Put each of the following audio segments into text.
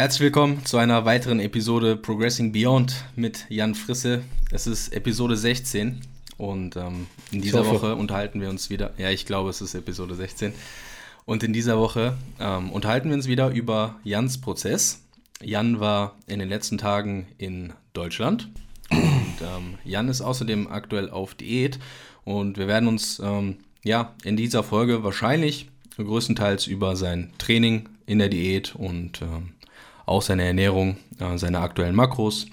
Herzlich willkommen zu einer weiteren Episode Progressing Beyond mit Jan Frisse. Es ist Episode 16 und ähm, in dieser Woche unterhalten wir uns wieder. Ja, ich glaube, es ist Episode 16. Und in dieser Woche ähm, unterhalten wir uns wieder über Jans Prozess. Jan war in den letzten Tagen in Deutschland und ähm, Jan ist außerdem aktuell auf Diät und wir werden uns ähm, ja in dieser Folge wahrscheinlich größtenteils über sein Training in der Diät und ähm, auch seine Ernährung, äh, seine aktuellen Makros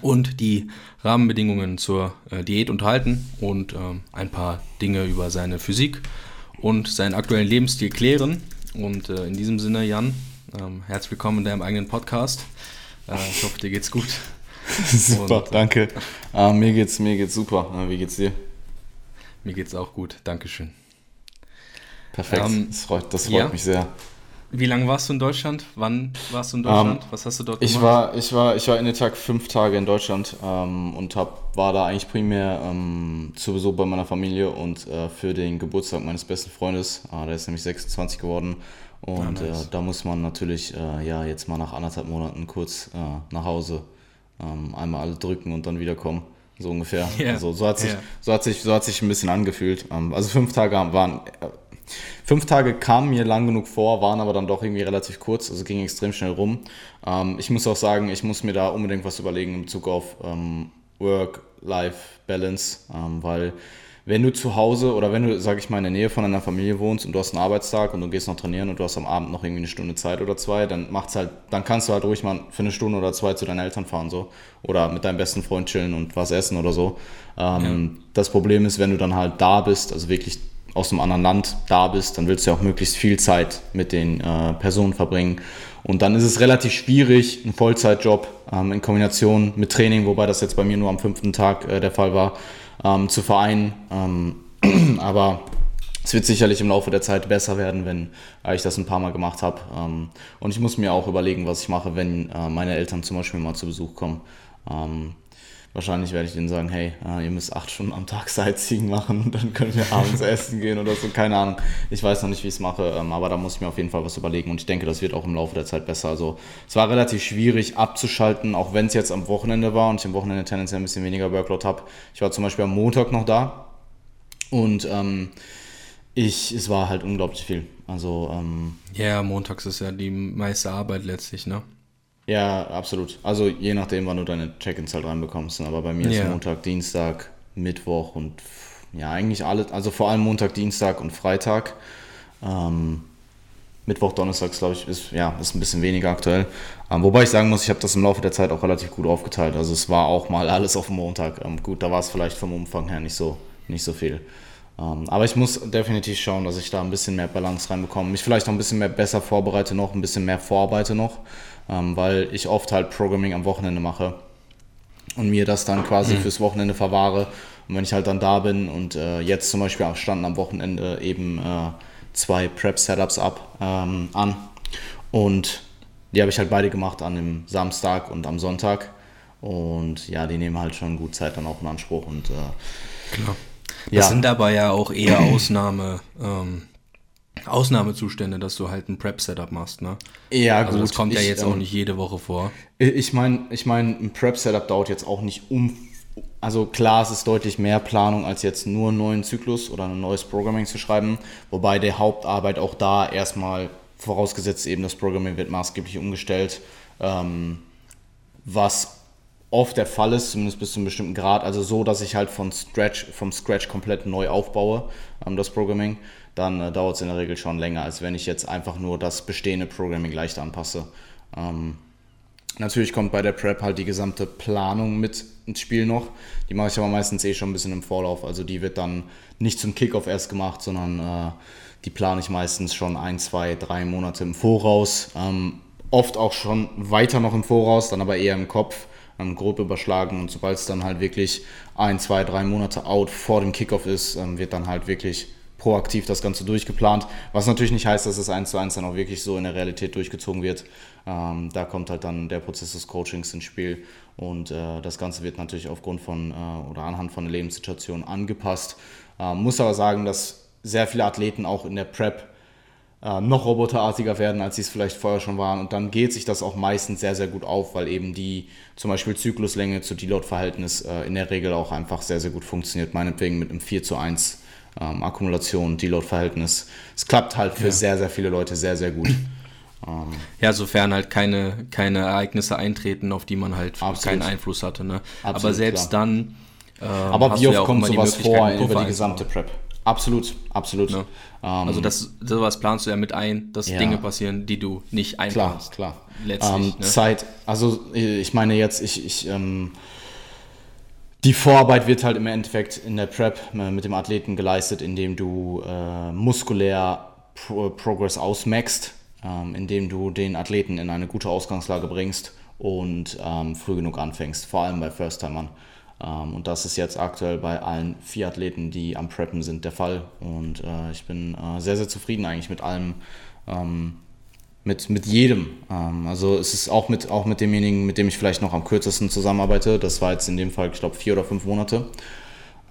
und die Rahmenbedingungen zur äh, Diät unterhalten und ähm, ein paar Dinge über seine Physik und seinen aktuellen Lebensstil klären. Und äh, in diesem Sinne, Jan, ähm, herzlich willkommen in deinem eigenen Podcast. Äh, ich hoffe, dir geht's gut. super, und, danke. Uh, mir geht's, mir geht's super. Uh, wie geht's dir? Mir geht's auch gut, Dankeschön. Perfekt, ähm, das freut, das freut ja. mich sehr. Wie lange warst du in Deutschland? Wann warst du in Deutschland? Um, Was hast du dort gemacht? Ich war, ich war, ich war in der Tag fünf Tage in Deutschland ähm, und hab, war da eigentlich primär ähm, zu Besuch bei meiner Familie und äh, für den Geburtstag meines besten Freundes. Äh, der ist nämlich 26 geworden. Und ah, nice. äh, da muss man natürlich äh, ja jetzt mal nach anderthalb Monaten kurz äh, nach Hause ähm, einmal alle drücken und dann wiederkommen. So ungefähr. Yeah. Also so hat sich, yeah. so hat sich, so hat sich ein bisschen angefühlt. Ähm, also fünf Tage waren äh, Fünf Tage kamen mir lang genug vor, waren aber dann doch irgendwie relativ kurz, also ging extrem schnell rum. Ähm, ich muss auch sagen, ich muss mir da unbedingt was überlegen in Bezug auf ähm, Work-Life-Balance, ähm, weil wenn du zu Hause oder wenn du, sag ich mal, in der Nähe von einer Familie wohnst und du hast einen Arbeitstag und du gehst noch trainieren und du hast am Abend noch irgendwie eine Stunde Zeit oder zwei, dann macht's halt, dann kannst du halt ruhig mal für eine Stunde oder zwei zu deinen Eltern fahren so oder mit deinem besten Freund chillen und was essen oder so. Ähm, ja. Das Problem ist, wenn du dann halt da bist, also wirklich aus einem anderen Land da bist, dann willst du ja auch möglichst viel Zeit mit den äh, Personen verbringen. Und dann ist es relativ schwierig, einen Vollzeitjob ähm, in Kombination mit Training, wobei das jetzt bei mir nur am fünften Tag äh, der Fall war, ähm, zu vereinen. Ähm, aber es wird sicherlich im Laufe der Zeit besser werden, wenn äh, ich das ein paar Mal gemacht habe. Ähm, und ich muss mir auch überlegen, was ich mache, wenn äh, meine Eltern zum Beispiel mal zu Besuch kommen. Wahrscheinlich werde ich denen sagen, hey, äh, ihr müsst acht Stunden am Tag Sightseeing machen und dann können wir abends essen gehen oder so. Keine Ahnung. Ich weiß noch nicht, wie ich es mache, ähm, aber da muss ich mir auf jeden Fall was überlegen und ich denke, das wird auch im Laufe der Zeit besser. Also es war relativ schwierig abzuschalten, auch wenn es jetzt am Wochenende war und ich am Wochenende tendenziell ein bisschen weniger Workload habe. Ich war zum Beispiel am Montag noch da und ähm, ich, es war halt unglaublich viel. Also ähm, ja, montags ist ja die meiste Arbeit letztlich, ne? Ja, absolut. Also je nachdem, wann du deine Check-ins halt reinbekommst. Aber bei mir ist Montag, Dienstag, Mittwoch und ja, eigentlich alle, also vor allem Montag, Dienstag und Freitag. Ähm, Mittwoch, Donnerstag, glaube ich, ist, ja, ist ein bisschen weniger aktuell. Ähm, wobei ich sagen muss, ich habe das im Laufe der Zeit auch relativ gut aufgeteilt. Also es war auch mal alles auf Montag. Ähm, gut, da war es vielleicht vom Umfang her nicht so, nicht so viel. Ähm, aber ich muss definitiv schauen, dass ich da ein bisschen mehr Balance reinbekomme. Mich vielleicht auch ein bisschen mehr besser vorbereite noch, ein bisschen mehr vorarbeite noch ähm, weil ich oft halt Programming am Wochenende mache und mir das dann quasi mhm. fürs Wochenende verwahre. Und wenn ich halt dann da bin und äh, jetzt zum Beispiel standen am Wochenende eben äh, zwei Prep-Setups ab ähm, an und die habe ich halt beide gemacht an dem Samstag und am Sonntag. Und ja, die nehmen halt schon gut Zeit dann auch in Anspruch. Und, äh, Klar. Das ja. sind dabei ja auch eher Ausnahme, ähm, Ausnahmezustände, dass du halt ein Prep-Setup machst, ne? Ja, also gut. Das kommt ja jetzt ähm, auch nicht jede Woche vor. Ich meine, ich mein, ein Prep-Setup dauert jetzt auch nicht um. Also klar, es ist deutlich mehr Planung, als jetzt nur einen neuen Zyklus oder ein neues Programming zu schreiben. Wobei der Hauptarbeit auch da erstmal, vorausgesetzt eben das Programming wird maßgeblich umgestellt, ähm, was oft der Fall ist, zumindest bis zu einem bestimmten Grad. Also so, dass ich halt von Scratch, vom Scratch komplett neu aufbaue, ähm, das Programming dann äh, dauert es in der Regel schon länger, als wenn ich jetzt einfach nur das bestehende Programming leicht anpasse. Ähm, natürlich kommt bei der Prep halt die gesamte Planung mit ins Spiel noch. Die mache ich aber meistens eh schon ein bisschen im Vorlauf. Also die wird dann nicht zum Kickoff erst gemacht, sondern äh, die plane ich meistens schon ein, zwei, drei Monate im Voraus. Ähm, oft auch schon weiter noch im Voraus, dann aber eher im Kopf ähm, grob überschlagen und sobald es dann halt wirklich ein, zwei, drei Monate out vor dem Kickoff ist, ähm, wird dann halt wirklich proaktiv das Ganze durchgeplant. Was natürlich nicht heißt, dass es eins zu eins dann auch wirklich so in der Realität durchgezogen wird. Ähm, da kommt halt dann der Prozess des Coachings ins Spiel und äh, das Ganze wird natürlich aufgrund von äh, oder anhand von der Lebenssituation angepasst. Ähm, muss aber sagen, dass sehr viele Athleten auch in der Prep äh, noch roboterartiger werden, als sie es vielleicht vorher schon waren. Und dann geht sich das auch meistens sehr, sehr gut auf, weil eben die zum Beispiel Zykluslänge zu Deload-Verhältnis äh, in der Regel auch einfach sehr, sehr gut funktioniert. Meinetwegen mit einem 4 zu 1 ähm, Akkumulation, Deload-Verhältnis. Es klappt halt für ja. sehr, sehr viele Leute sehr, sehr gut. Ähm, ja, sofern halt keine, keine Ereignisse eintreten, auf die man halt absolut. keinen Einfluss hatte. Ne? Absolut, Aber selbst klar. dann. Äh, Aber wie oft ja kommt sowas vor über die gesamte Prep? Absolut, absolut. Ne? Ähm, also das, sowas planst du ja mit ein, dass ja. Dinge passieren, die du nicht einplanst. Klar, klar. Letztlich. Ähm, ne? Zeit, also ich meine jetzt, ich, ich ähm, die Vorarbeit wird halt im Endeffekt in der Prep äh, mit dem Athleten geleistet, indem du äh, muskulär Pro Progress ausmaxst, ähm, indem du den Athleten in eine gute Ausgangslage bringst und ähm, früh genug anfängst, vor allem bei First-Timern. Ähm, und das ist jetzt aktuell bei allen vier Athleten, die am Preppen sind, der Fall. Und äh, ich bin äh, sehr, sehr zufrieden eigentlich mit allem, ähm, mit, mit jedem. Ähm, also es ist auch mit, auch mit demjenigen, mit dem ich vielleicht noch am kürzesten zusammenarbeite. Das war jetzt in dem Fall, ich glaube, vier oder fünf Monate.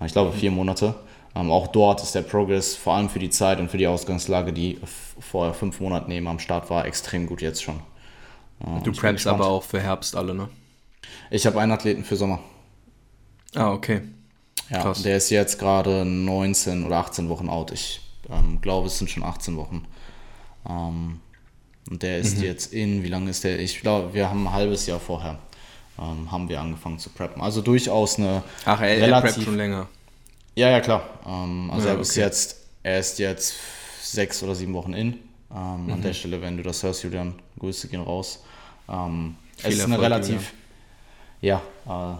Ich glaube, vier Monate. Ähm, auch dort ist der Progress, vor allem für die Zeit und für die Ausgangslage, die vor fünf Monaten eben am Start war, extrem gut jetzt schon. Äh, du preppst aber auch für Herbst alle, ne? Ich habe einen Athleten für Sommer. Ah, okay. Ja, Krass. der ist jetzt gerade 19 oder 18 Wochen out. Ich ähm, glaube, es sind schon 18 Wochen. Ähm, und der ist mhm. jetzt in, wie lange ist der? Ich glaube, wir haben ein halbes Jahr vorher ähm, haben wir angefangen zu preppen. Also durchaus eine Ach, er, relativ, er preppt schon länger. Ja, ja, klar. Ähm, also ja, er ist jetzt, er ist jetzt sechs oder sieben Wochen in. Mhm. An der Stelle, wenn du das hörst, Julian, Grüße gehen raus. Ähm, es ist eine relativ, ja, ja äh,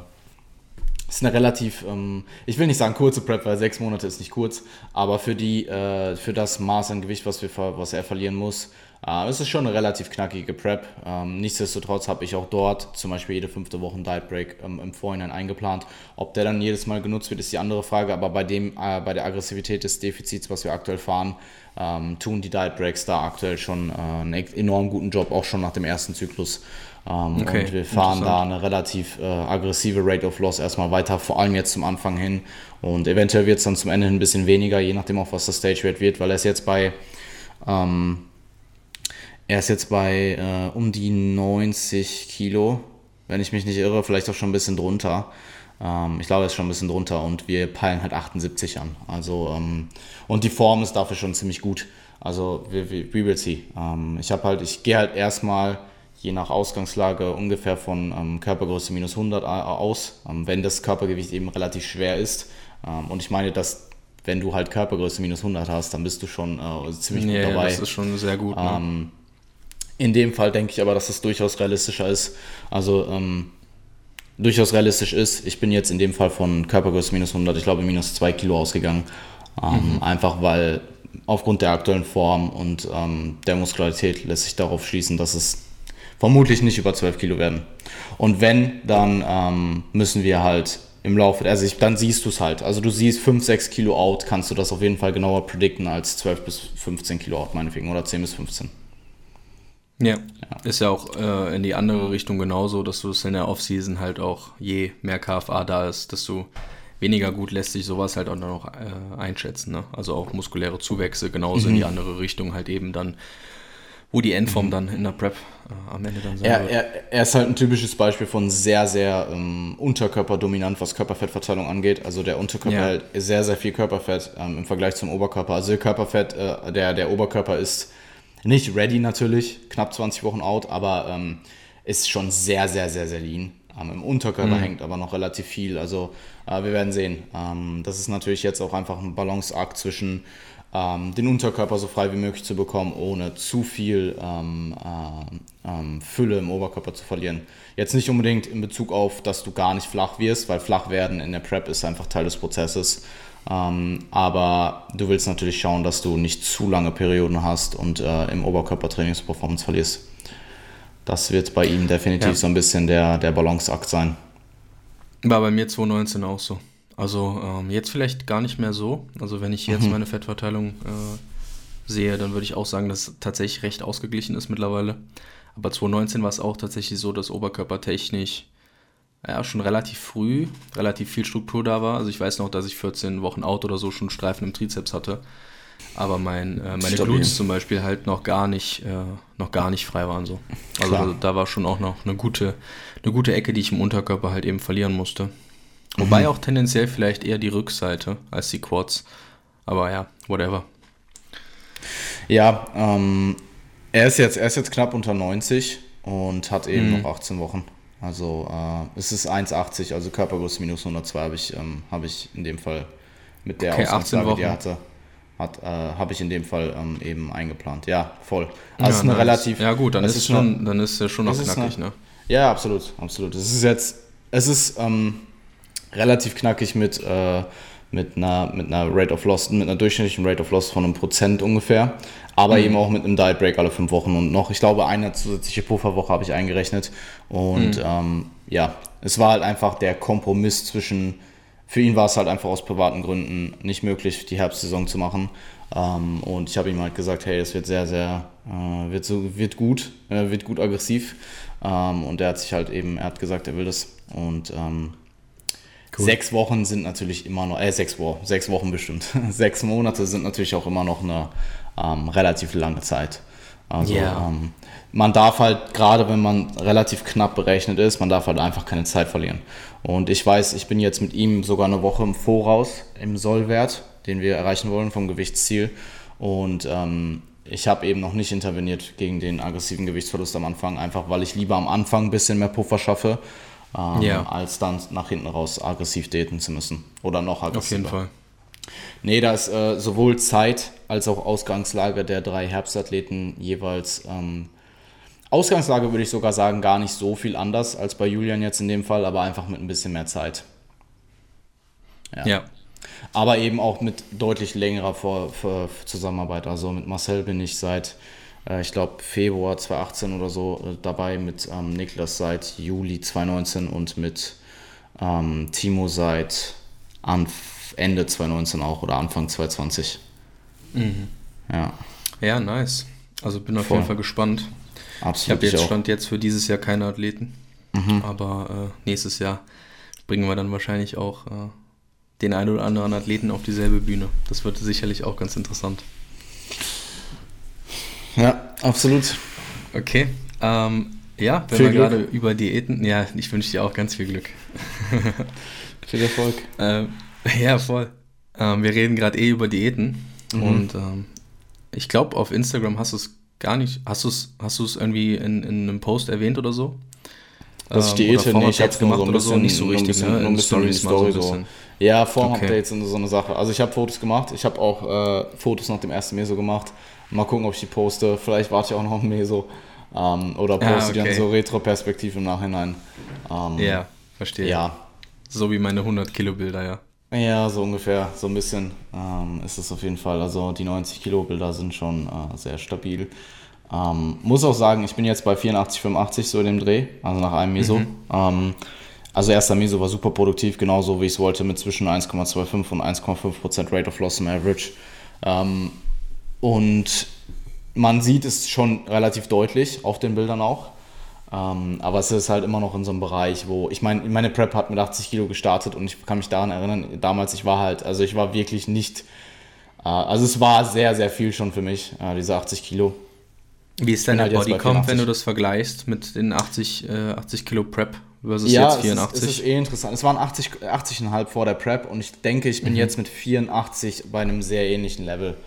ist eine relativ, ähm, ich will nicht sagen kurze Prep, weil sechs Monate ist nicht kurz, aber für die, äh, für das Maß an Gewicht, was, wir, was er verlieren muss, äh, es ist schon eine relativ knackige Prep. Ähm, nichtsdestotrotz habe ich auch dort zum Beispiel jede fünfte Woche einen Diet Break ähm, im Vorhinein eingeplant. Ob der dann jedes Mal genutzt wird, ist die andere Frage, aber bei dem, äh, bei der Aggressivität des Defizits, was wir aktuell fahren, ähm, tun die Diet Breaks da aktuell schon äh, einen enorm guten Job, auch schon nach dem ersten Zyklus. Ähm, okay, und wir fahren da eine relativ äh, aggressive Rate of Loss erstmal weiter, vor allem jetzt zum Anfang hin. Und eventuell wird es dann zum Ende ein bisschen weniger, je nachdem auch was das Stage Rate wird, weil er ist jetzt bei, ähm, er ist jetzt bei äh, um die 90 Kilo, wenn ich mich nicht irre, vielleicht auch schon ein bisschen drunter. Ähm, ich glaube, er ist schon ein bisschen drunter und wir peilen halt 78 an. Also, ähm, und die Form ist dafür schon ziemlich gut. Also, we, we, we will see. Ähm, ich habe halt, ich gehe halt erstmal je nach Ausgangslage ungefähr von ähm, Körpergröße minus 100 aus, ähm, wenn das Körpergewicht eben relativ schwer ist. Ähm, und ich meine, dass wenn du halt Körpergröße minus 100 hast, dann bist du schon äh, ziemlich gut dabei. Ja, das ist schon sehr gut. Ne? Ähm, in dem Fall denke ich aber, dass das durchaus realistischer ist. Also ähm, durchaus realistisch ist. Ich bin jetzt in dem Fall von Körpergröße minus 100, ich glaube minus 2 Kilo ausgegangen. Ähm, mhm. Einfach weil aufgrund der aktuellen Form und der Muskularität lässt sich darauf schließen, dass es vermutlich nicht über 12 Kilo werden. Und wenn, dann ähm, müssen wir halt im Laufe, also ich, dann siehst du es halt. Also du siehst 5, 6 Kilo out, kannst du das auf jeden Fall genauer predikten als 12 bis 15 Kilo out, meinetwegen, oder 10 bis 15. Ja, ja. ist ja auch äh, in die andere Richtung genauso, dass du es in der Offseason halt auch, je mehr KFA da ist, desto weniger gut lässt sich sowas halt auch noch äh, einschätzen. Ne? Also auch muskuläre Zuwächse genauso mhm. in die andere Richtung halt eben dann wo die Endform mhm. dann in der Prep äh, am Ende dann sein er, wird. Er, er, ist halt ein typisches Beispiel von sehr, sehr ähm, unterkörperdominant, was Körperfettverteilung angeht. Also der Unterkörper ja. hält sehr, sehr viel Körperfett ähm, im Vergleich zum Oberkörper. Also der Körperfett, äh, der, der Oberkörper ist nicht ready natürlich, knapp 20 Wochen out, aber ähm, ist schon sehr, sehr, sehr, sehr lean. Ähm, Im Unterkörper mhm. hängt aber noch relativ viel. Also äh, wir werden sehen. Ähm, das ist natürlich jetzt auch einfach ein Balanceakt zwischen ähm, den Unterkörper so frei wie möglich zu bekommen, ohne zu viel ähm, äh, ähm, Fülle im Oberkörper zu verlieren. Jetzt nicht unbedingt in Bezug auf, dass du gar nicht flach wirst, weil flach werden in der Prep ist einfach Teil des Prozesses. Ähm, aber du willst natürlich schauen, dass du nicht zu lange Perioden hast und äh, im Oberkörper Trainingsperformance verlierst. Das wird bei ihm definitiv ja. so ein bisschen der, der Balanceakt sein. War bei mir 2019 auch so. Also ähm, jetzt vielleicht gar nicht mehr so. Also wenn ich jetzt mhm. meine Fettverteilung äh, sehe, dann würde ich auch sagen, dass es tatsächlich recht ausgeglichen ist mittlerweile. Aber 2019 war es auch tatsächlich so, dass oberkörpertechnisch ja, schon relativ früh relativ viel Struktur da war. Also ich weiß noch, dass ich 14 Wochen out oder so schon Streifen im Trizeps hatte. aber mein, äh, meine Glutes zum Beispiel halt noch gar nicht, äh, noch gar nicht frei waren so. Also da, da, war schon auch noch eine gute, eine gute Ecke, die ich im Unterkörper halt eben verlieren musste. Wobei mhm. auch tendenziell vielleicht eher die Rückseite als die Quads. Aber ja, whatever. Ja, ähm, er ist jetzt, er ist jetzt knapp unter 90 und hat eben mhm. noch 18 Wochen. Also äh, es ist 1,80, also Körpergröße minus 102 habe ich, ähm, hab ich in dem Fall mit der okay, Ausgangslage, die er hatte, hat, äh, habe ich in dem Fall ähm, eben eingeplant. Ja, voll. Also ja, ist eine nice. relativ. Ja gut, dann ist, ist schon, eine, dann ist er schon noch knackig, eine, ne? Ja, absolut, absolut. Es ist jetzt, es ist ähm, relativ knackig mit, äh, mit, einer, mit einer Rate of Loss, mit einer durchschnittlichen Rate of Loss von einem Prozent ungefähr aber mhm. eben auch mit einem Diet Break alle fünf Wochen und noch, ich glaube, eine zusätzliche Pufferwoche habe ich eingerechnet. Und mhm. ähm, ja, es war halt einfach der Kompromiss zwischen, für ihn war es halt einfach aus privaten Gründen nicht möglich, die Herbstsaison zu machen. Ähm, und ich habe ihm halt gesagt, hey, es wird sehr, sehr, äh, wird, so, wird gut, äh, wird gut aggressiv. Ähm, und er hat sich halt eben, er hat gesagt, er will das. Und ähm, Cool. Sechs Wochen sind natürlich immer noch, äh, sechs Wochen, sechs Wochen bestimmt. sechs Monate sind natürlich auch immer noch eine, ähm, relativ lange Zeit. Also yeah. ähm, man darf halt, gerade wenn man relativ knapp berechnet ist, man darf halt einfach keine Zeit verlieren. Und ich weiß, ich bin jetzt mit ihm sogar eine Woche im Voraus im Sollwert, den wir erreichen wollen vom Gewichtsziel. Und ähm, ich habe eben noch nicht interveniert gegen den aggressiven Gewichtsverlust am Anfang, einfach weil ich lieber am Anfang ein bisschen mehr Puffer schaffe, ähm, yeah. als dann nach hinten raus aggressiv daten zu müssen. Oder noch aggressiver. Auf jeden Fall. Nee, da ist äh, sowohl Zeit als auch Ausgangslage der drei Herbstathleten jeweils. Ähm, Ausgangslage würde ich sogar sagen, gar nicht so viel anders als bei Julian jetzt in dem Fall, aber einfach mit ein bisschen mehr Zeit. Ja. ja. Aber eben auch mit deutlich längerer Vor Zusammenarbeit. Also mit Marcel bin ich seit, äh, ich glaube, Februar 2018 oder so äh, dabei, mit ähm, Niklas seit Juli 2019 und mit ähm, Timo seit Anfang Ende 2019 auch oder Anfang 2020. Mhm. Ja. Ja, nice. Also bin auf Voll. jeden Fall gespannt. Absolut. Ich habe jetzt auch. Stand jetzt für dieses Jahr keine Athleten. Mhm. Aber äh, nächstes Jahr bringen wir dann wahrscheinlich auch äh, den einen oder anderen Athleten auf dieselbe Bühne. Das wird sicherlich auch ganz interessant. Ja, absolut. Okay. Ähm, ja, wenn wir gerade über Diäten, ja, ich wünsche dir auch ganz viel Glück. viel Erfolg. Ähm, Ja, voll. Ähm, wir reden gerade eh über Diäten mhm. und ähm, ich glaube, auf Instagram hast du es gar nicht, hast du es hast irgendwie in, in einem Post erwähnt oder so? Dass ich ähm, Diäte, nee, ich habe gemacht oder so, nicht so richtig, bisschen, ne? Nur ein bisschen in Story so. so. Ja, Form-Updates okay. und so eine Sache. Also ich habe Fotos gemacht, ich habe auch äh, Fotos nach dem ersten Meso gemacht. Mal gucken, ob ich die poste. Vielleicht warte ich auch noch ein Meso. Ähm, oder poste ah, okay. dann so Retro-Perspektiv im Nachhinein. Ähm, ja, verstehe. Ja. So wie meine 100 Kilo Bilder, ja. Ja, so ungefähr, so ein bisschen ähm, ist es auf jeden Fall. Also die 90 Kilo Bilder sind schon äh, sehr stabil. Ähm, muss auch sagen, ich bin jetzt bei 84, 85 so in dem Dreh, also nach einem Meso. Mhm. Ähm, also erster Meso war super produktiv, genauso wie ich es wollte, mit zwischen 1,25 und 1,5% Rate of Loss im Average. Und man sieht es schon relativ deutlich auf den Bildern auch. Ähm, aber es ist halt immer noch in so einem Bereich, wo ich meine, meine Prep hat mit 80 Kilo gestartet und ich kann mich daran erinnern, damals, ich war halt, also ich war wirklich nicht, äh, also es war sehr, sehr viel schon für mich, äh, diese 80 Kilo. Wie ist dein halt Bodycomp, wenn du das vergleichst mit den 80, äh, 80 Kilo Prep versus ja, jetzt 84? Ja, es ist eh interessant. Es waren 80, 80,5 vor der Prep und ich denke, ich bin mhm. jetzt mit 84 bei einem sehr ähnlichen Level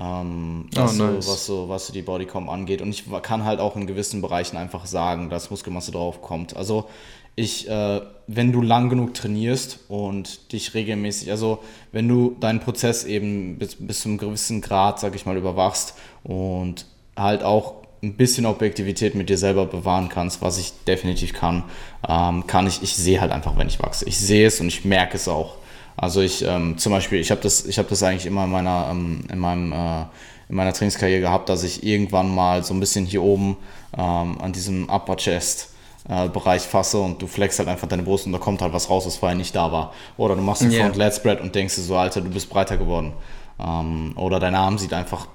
ähm, was, oh, nice. so, was, so, was so die Bodycom angeht. Und ich kann halt auch in gewissen Bereichen einfach sagen, dass Muskelmasse drauf kommt. Also ich, äh, wenn du lang genug trainierst und dich regelmäßig, also wenn du deinen Prozess eben bis, bis zu einem gewissen Grad, sag ich mal, überwachst und halt auch ein bisschen Objektivität mit dir selber bewahren kannst, was ich definitiv kann, ähm, kann ich, ich sehe halt einfach, wenn ich wachse. Ich sehe es und ich merke es auch. Also ich ähm, zum Beispiel, ich habe das, ich habe das eigentlich immer in meiner, ähm, in meinem, äh, in meiner Trainingskarriere gehabt, dass ich irgendwann mal so ein bisschen hier oben ähm, an diesem Upper Chest äh, Bereich fasse und du flexst halt einfach deine Brust und da kommt halt was raus, was vorher nicht da war. Oder du machst einen yeah. Front Lat Spread und denkst dir so, Alter, du bist breiter geworden. Ähm, oder dein Arm sieht einfach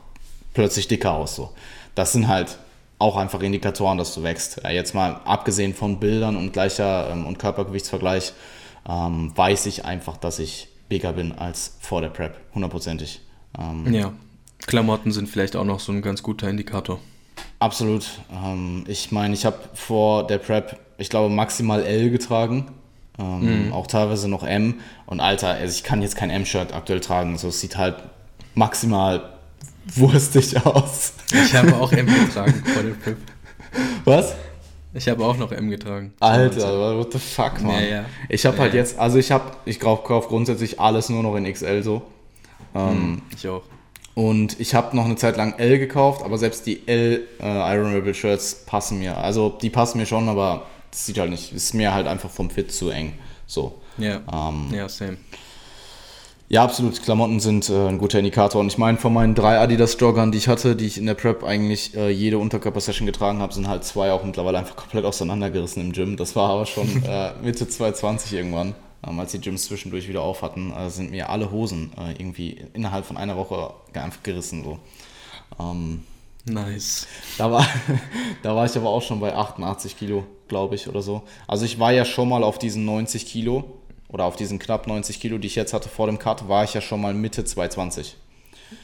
plötzlich dicker aus. So. Das sind halt auch einfach Indikatoren, dass du wächst. Ja, jetzt mal abgesehen von Bildern und gleicher ähm, und Körpergewichtsvergleich ähm, weiß ich einfach, dass ich bigger bin als vor der Prep, hundertprozentig. Ähm, ja. Klamotten sind vielleicht auch noch so ein ganz guter Indikator. Absolut. Ähm, ich meine, ich habe vor der Prep, ich glaube, maximal L getragen. Ähm, mhm. Auch teilweise noch M. Und Alter, also ich kann jetzt kein M-Shirt aktuell tragen. So, es sieht halt maximal wurstig aus. Ich habe auch M getragen vor der Prep. Was? Ich habe auch noch M getragen. Alter, what the fuck, man. Ja, ja. Ich habe ja, halt jetzt, also ich habe, ich kaufe grundsätzlich alles nur noch in XL so. Ähm, hm, ich auch. Und ich habe noch eine Zeit lang L gekauft, aber selbst die L äh, Iron Rebel Shirts passen mir. Also die passen mir schon, aber das sieht halt nicht, ist mir halt einfach vom Fit zu eng. So. Ja. Ähm, ja, same. Ja, absolut. Klamotten sind äh, ein guter Indikator. Und ich meine, von meinen drei Adidas-Joggern, die ich hatte, die ich in der Prep eigentlich äh, jede Unterkörper-Session getragen habe, sind halt zwei auch mittlerweile einfach komplett auseinandergerissen im Gym. Das war aber schon äh, Mitte 2020 irgendwann, ähm, als die Gyms zwischendurch wieder auf hatten, äh, sind mir alle Hosen äh, irgendwie innerhalb von einer Woche einfach gerissen. So. Ähm, nice. Da war, da war ich aber auch schon bei 88 Kilo, glaube ich, oder so. Also ich war ja schon mal auf diesen 90 Kilo oder auf diesen knapp 90 Kilo, die ich jetzt hatte vor dem Cut, war ich ja schon mal Mitte 220.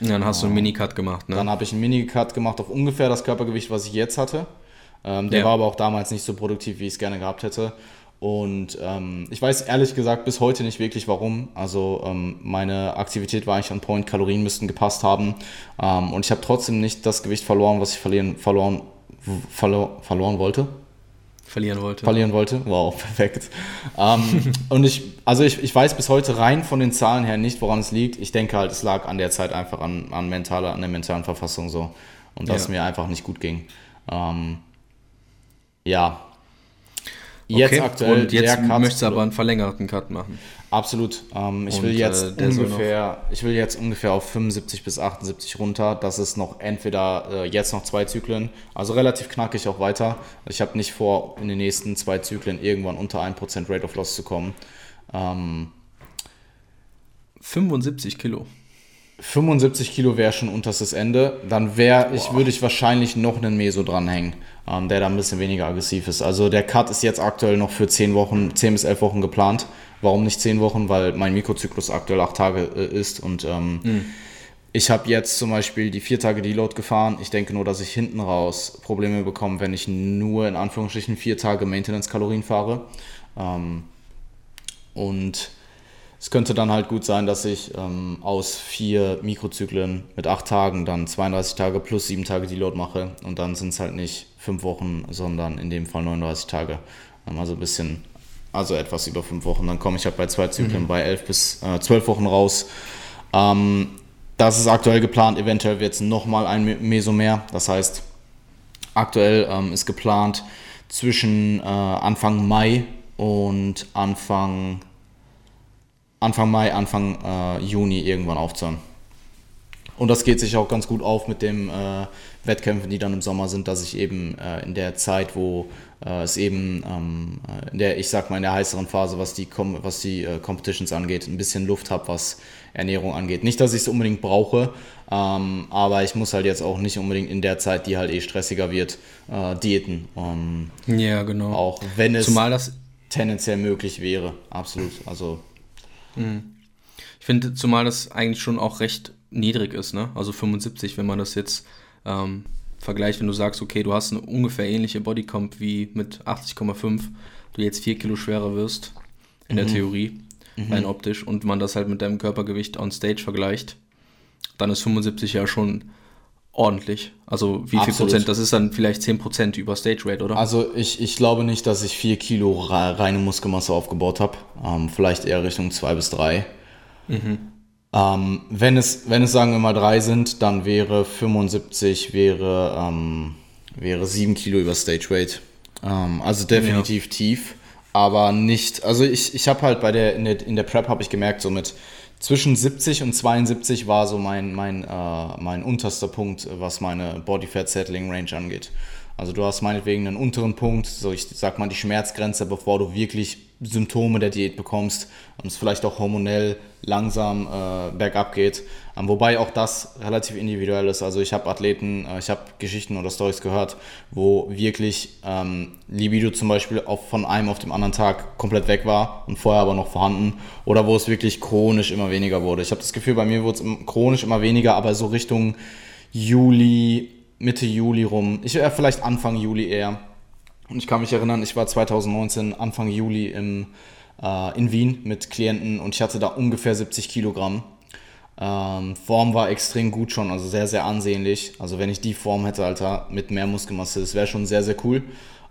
Ja, dann hast du einen Minicut gemacht, ne? Dann habe ich einen Minicut gemacht auf ungefähr das Körpergewicht, was ich jetzt hatte. Ähm, der ja. war aber auch damals nicht so produktiv, wie ich es gerne gehabt hätte. Und ähm, ich weiß ehrlich gesagt bis heute nicht wirklich warum. Also ähm, meine Aktivität war eigentlich on point, Kalorien müssten gepasst haben. Ähm, und ich habe trotzdem nicht das Gewicht verloren, was ich verlieren, verloren, verlo verloren wollte verlieren wollte. Verlieren wollte. Wow, perfekt. ähm, und ich, also ich, ich weiß bis heute rein von den Zahlen her nicht, woran es liegt. Ich denke halt, es lag an der Zeit einfach an, an, mentaler, an der mentalen Verfassung so. Und dass ja. es mir einfach nicht gut ging. Ähm, ja, Jetzt okay. aktuell. Und jetzt möchtest du aber einen verlängerten Cut machen. Absolut. Ähm, ich, will jetzt äh, ungefähr, ich will jetzt ungefähr auf 75 bis 78 runter. Das ist noch entweder äh, jetzt noch zwei Zyklen, also relativ knackig auch weiter. Ich habe nicht vor, in den nächsten zwei Zyklen irgendwann unter 1% Rate of Loss zu kommen. Ähm, 75 Kilo. 75 Kilo wäre schon unterstes Ende. Dann wäre ich, würde ich wahrscheinlich noch einen Meso dranhängen, ähm, der da ein bisschen weniger aggressiv ist. Also der Cut ist jetzt aktuell noch für 10 Wochen, 10 bis 11 Wochen geplant. Warum nicht 10 Wochen? Weil mein Mikrozyklus aktuell 8 Tage äh, ist und ähm, mhm. ich habe jetzt zum Beispiel die 4 Tage Deload gefahren. Ich denke nur, dass ich hinten raus Probleme bekomme, wenn ich nur in Anführungsstrichen 4 Tage Maintenance-Kalorien fahre. Ähm, und es könnte dann halt gut sein, dass ich ähm, aus vier Mikrozyklen mit acht Tagen dann 32 Tage plus sieben Tage Deload mache und dann sind es halt nicht fünf Wochen, sondern in dem Fall 39 Tage. Ähm, also ein bisschen, also etwas über fünf Wochen. Dann komme ich halt bei zwei Zyklen mhm. bei elf bis äh, zwölf Wochen raus. Ähm, das ist aktuell geplant. Eventuell wird es nochmal ein Meso mehr. Das heißt, aktuell ähm, ist geplant zwischen äh, Anfang Mai und Anfang Anfang Mai, Anfang äh, Juni irgendwann aufzuhören. Und das geht sich auch ganz gut auf mit den äh, Wettkämpfen, die dann im Sommer sind, dass ich eben äh, in der Zeit, wo äh, es eben ähm, in der, ich sag mal, in der heißeren Phase, was die, Com was die äh, Competitions angeht, ein bisschen Luft habe, was Ernährung angeht. Nicht, dass ich es unbedingt brauche, ähm, aber ich muss halt jetzt auch nicht unbedingt in der Zeit, die halt eh stressiger wird, äh, diäten. Ähm, ja, genau. Auch wenn es Zumal das tendenziell möglich wäre. Absolut. Also Mhm. Ich finde, zumal das eigentlich schon auch recht niedrig ist, ne? Also 75, wenn man das jetzt ähm, vergleicht, wenn du sagst, okay, du hast eine ungefähr ähnliche Bodycomp wie mit 80,5, du jetzt 4 Kilo schwerer wirst, in mhm. der Theorie, mhm. rein optisch, und man das halt mit deinem Körpergewicht on stage vergleicht, dann ist 75 ja schon ordentlich. Also wie viel Prozent? Das ist dann vielleicht 10 Prozent über Stage Rate, oder? Also ich, ich glaube nicht, dass ich 4 Kilo reine Muskelmasse aufgebaut habe. Ähm, vielleicht eher Richtung 2 bis 3. Mhm. Ähm, wenn, es, wenn es sagen wir mal 3 sind, dann wäre 75 wäre, ähm, wäre 7 Kilo über Stage Rate. Ähm, also definitiv ja. tief. Aber nicht, also ich, ich habe halt bei der in, der, in der Prep habe ich gemerkt, so mit zwischen 70 und 72 war so mein, mein, äh, mein unterster Punkt, was meine Body Fat Settling Range angeht. Also du hast meinetwegen einen unteren Punkt, so ich sag mal die Schmerzgrenze, bevor du wirklich Symptome der Diät bekommst und es vielleicht auch hormonell langsam äh, bergab geht. Ähm, wobei auch das relativ individuell ist. Also ich habe Athleten, äh, ich habe Geschichten oder Stories gehört, wo wirklich ähm, Libido zum Beispiel auf, von einem auf dem anderen Tag komplett weg war und vorher aber noch vorhanden. Oder wo es wirklich chronisch immer weniger wurde. Ich habe das Gefühl, bei mir wurde es chronisch immer weniger, aber so Richtung Juli, Mitte Juli rum. Ich wäre vielleicht Anfang Juli eher. Und ich kann mich erinnern, ich war 2019 Anfang Juli im, äh, in Wien mit Klienten und ich hatte da ungefähr 70 Kilogramm. Ähm, Form war extrem gut schon, also sehr, sehr ansehnlich. Also wenn ich die Form hätte, Alter, mit mehr Muskelmasse, das wäre schon sehr, sehr cool.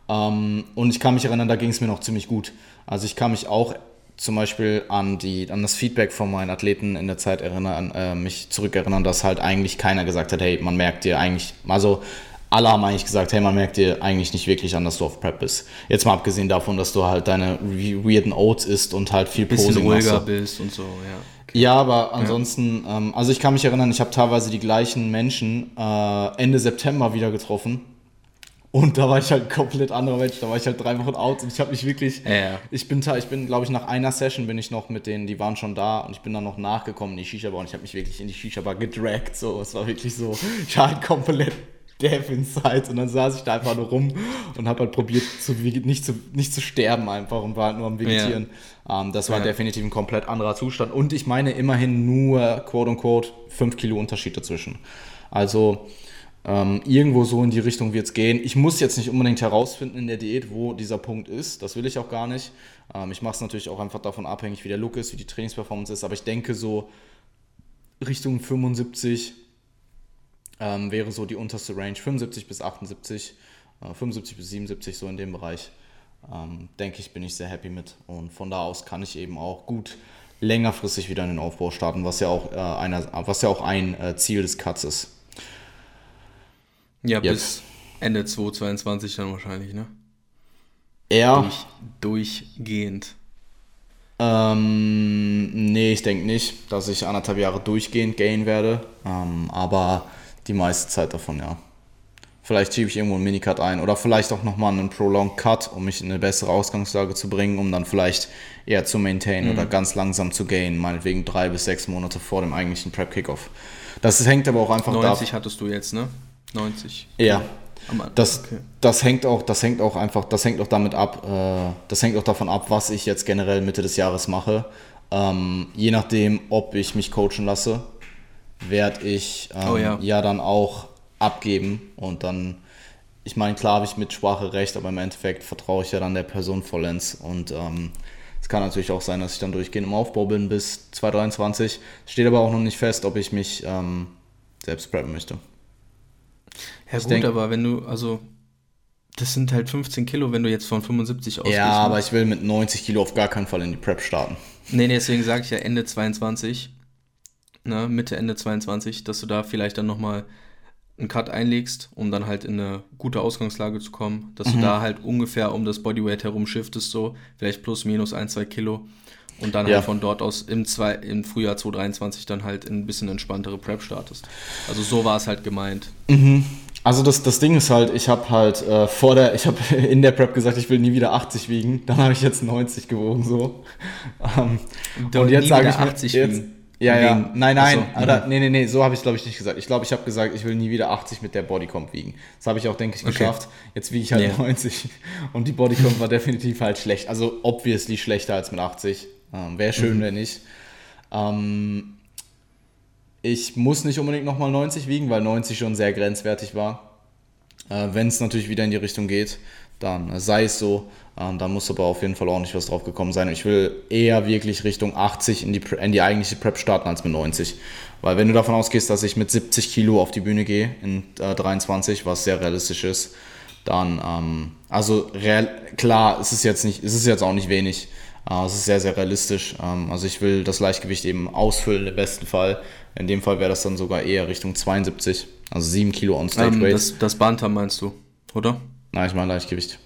Ähm, und ich kann mich erinnern, da ging es mir noch ziemlich gut. Also ich kann mich auch zum Beispiel an, die, an das Feedback von meinen Athleten in der Zeit erinnern, äh, mich zurückerinnern, dass halt eigentlich keiner gesagt hat, hey, man merkt dir eigentlich, also alle haben eigentlich gesagt, hey, man merkt dir eigentlich nicht wirklich an, dass du auf Prep bist. Jetzt mal abgesehen davon, dass du halt deine weirden Oats isst und halt viel Posing Bisschen ruhiger machst. bist und so, ja. Okay. Ja, aber ansonsten, ja. Ähm, also ich kann mich erinnern, ich habe teilweise die gleichen Menschen äh, Ende September wieder getroffen und da war ich halt komplett anderer Mensch. Da war ich halt drei Wochen out und ich habe mich wirklich. Ja. Ich bin, ich bin, glaube ich, nach einer Session bin ich noch mit denen, die waren schon da und ich bin dann noch nachgekommen in die Shisha-Bar und ich habe mich wirklich in die Shisha-Bar gedragt. So, es war wirklich so. Ich war halt komplett deaf inside und dann saß ich da einfach nur rum und habe halt probiert, zu, nicht, zu, nicht zu sterben einfach und war halt nur am Vegetieren. Ja. Ähm, das war ja. definitiv ein komplett anderer Zustand und ich meine immerhin nur, quote unquote, 5 Kilo Unterschied dazwischen. Also ähm, irgendwo so in die Richtung wird es gehen. Ich muss jetzt nicht unbedingt herausfinden in der Diät, wo dieser Punkt ist. Das will ich auch gar nicht. Ähm, ich mache es natürlich auch einfach davon abhängig, wie der Look ist, wie die Trainingsperformance ist. Aber ich denke so Richtung 75 ähm, wäre so die unterste Range. 75 bis 78, äh, 75 bis 77 so in dem Bereich. Ähm, denke ich, bin ich sehr happy mit. Und von da aus kann ich eben auch gut längerfristig wieder in den Aufbau starten, was ja auch, äh, einer, was ja auch ein äh, Ziel des Cuts ist. Ja, yep. bis Ende 2022 dann wahrscheinlich, ne? Ja. Durch, durchgehend. Ähm, nee, ich denke nicht, dass ich anderthalb Jahre durchgehend gehen werde. Ähm, aber die meiste Zeit davon, ja. Vielleicht schiebe ich irgendwo einen Minicut ein oder vielleicht auch nochmal einen Prolonged Cut, um mich in eine bessere Ausgangslage zu bringen, um dann vielleicht eher zu maintain mhm. oder ganz langsam zu gain, meinetwegen drei bis sechs Monate vor dem eigentlichen Prep-Kickoff. Das hängt aber auch einfach 90 da, hattest du jetzt, ne? 90. Ja. Das, okay. das hängt auch, das hängt auch einfach, das hängt auch damit ab, äh, das hängt auch davon ab, was ich jetzt generell Mitte des Jahres mache. Ähm, je nachdem, ob ich mich coachen lasse, werde ich ähm, oh, ja. ja dann auch abgeben und dann, ich meine, klar habe ich mit Sprache recht, aber im Endeffekt vertraue ich ja dann der Person vollends und ähm, es kann natürlich auch sein, dass ich dann durchgehend im Aufbau bin bis 2023. Steht aber auch noch nicht fest, ob ich mich ähm, selbst preppen möchte. Ja ich gut, denk, aber wenn du, also das sind halt 15 Kilo, wenn du jetzt von 75 ausgehst. Ja, ne? aber ich will mit 90 Kilo auf gar keinen Fall in die Prep starten. Nee, nee deswegen sage ich ja Ende 22, ne, Mitte, Ende 22, dass du da vielleicht dann nochmal einen Cut einlegst, um dann halt in eine gute Ausgangslage zu kommen, dass mhm. du da halt ungefähr um das Bodyweight herum shiftest, so vielleicht plus minus ein, zwei Kilo und dann ja. halt von dort aus im, zwei, im Frühjahr 2023 dann halt in ein bisschen entspanntere Prep startest. Also so war es halt gemeint. Mhm. Also das, das Ding ist halt, ich habe halt äh, vor der, ich habe in der Prep gesagt, ich will nie wieder 80 wiegen. Dann habe ich jetzt 90 gewogen so. Ähm, und jetzt sage ich 80 jetzt, wiegen. Ja, ja. Wegen, nein, nein. So, oder, nee, nee, nee, so habe ich glaube ich nicht gesagt. Ich glaube, ich habe gesagt, ich will nie wieder 80 mit der Bodycomp wiegen. Das habe ich auch, denke ich, geschafft. Okay. Jetzt wiege ich halt yeah. 90 und die Bodycomp war definitiv halt schlecht. Also obviously schlechter als mit 80. Ähm, Wäre schön, mhm. wenn nicht. Ähm, ich muss nicht unbedingt nochmal 90 wiegen, weil 90 schon sehr grenzwertig war. Äh, wenn es natürlich wieder in die Richtung geht, dann sei es so. Ähm, dann muss aber auf jeden Fall ordentlich was drauf gekommen sein. Ich will eher wirklich Richtung 80 in die, in die eigentliche Prep starten als mit 90. Weil wenn du davon ausgehst, dass ich mit 70 Kilo auf die Bühne gehe in äh, 23, was sehr realistisch ist, dann, ähm, also real, klar, es ist jetzt nicht, es ist jetzt auch nicht wenig. Äh, es ist sehr, sehr realistisch. Ähm, also ich will das Leichtgewicht eben ausfüllen im besten Fall. In dem Fall wäre das dann sogar eher Richtung 72, also 7 Kilo on Stage ähm, Weight. Das, das Bantam meinst du, oder? Nein, ich meine Leichtgewicht.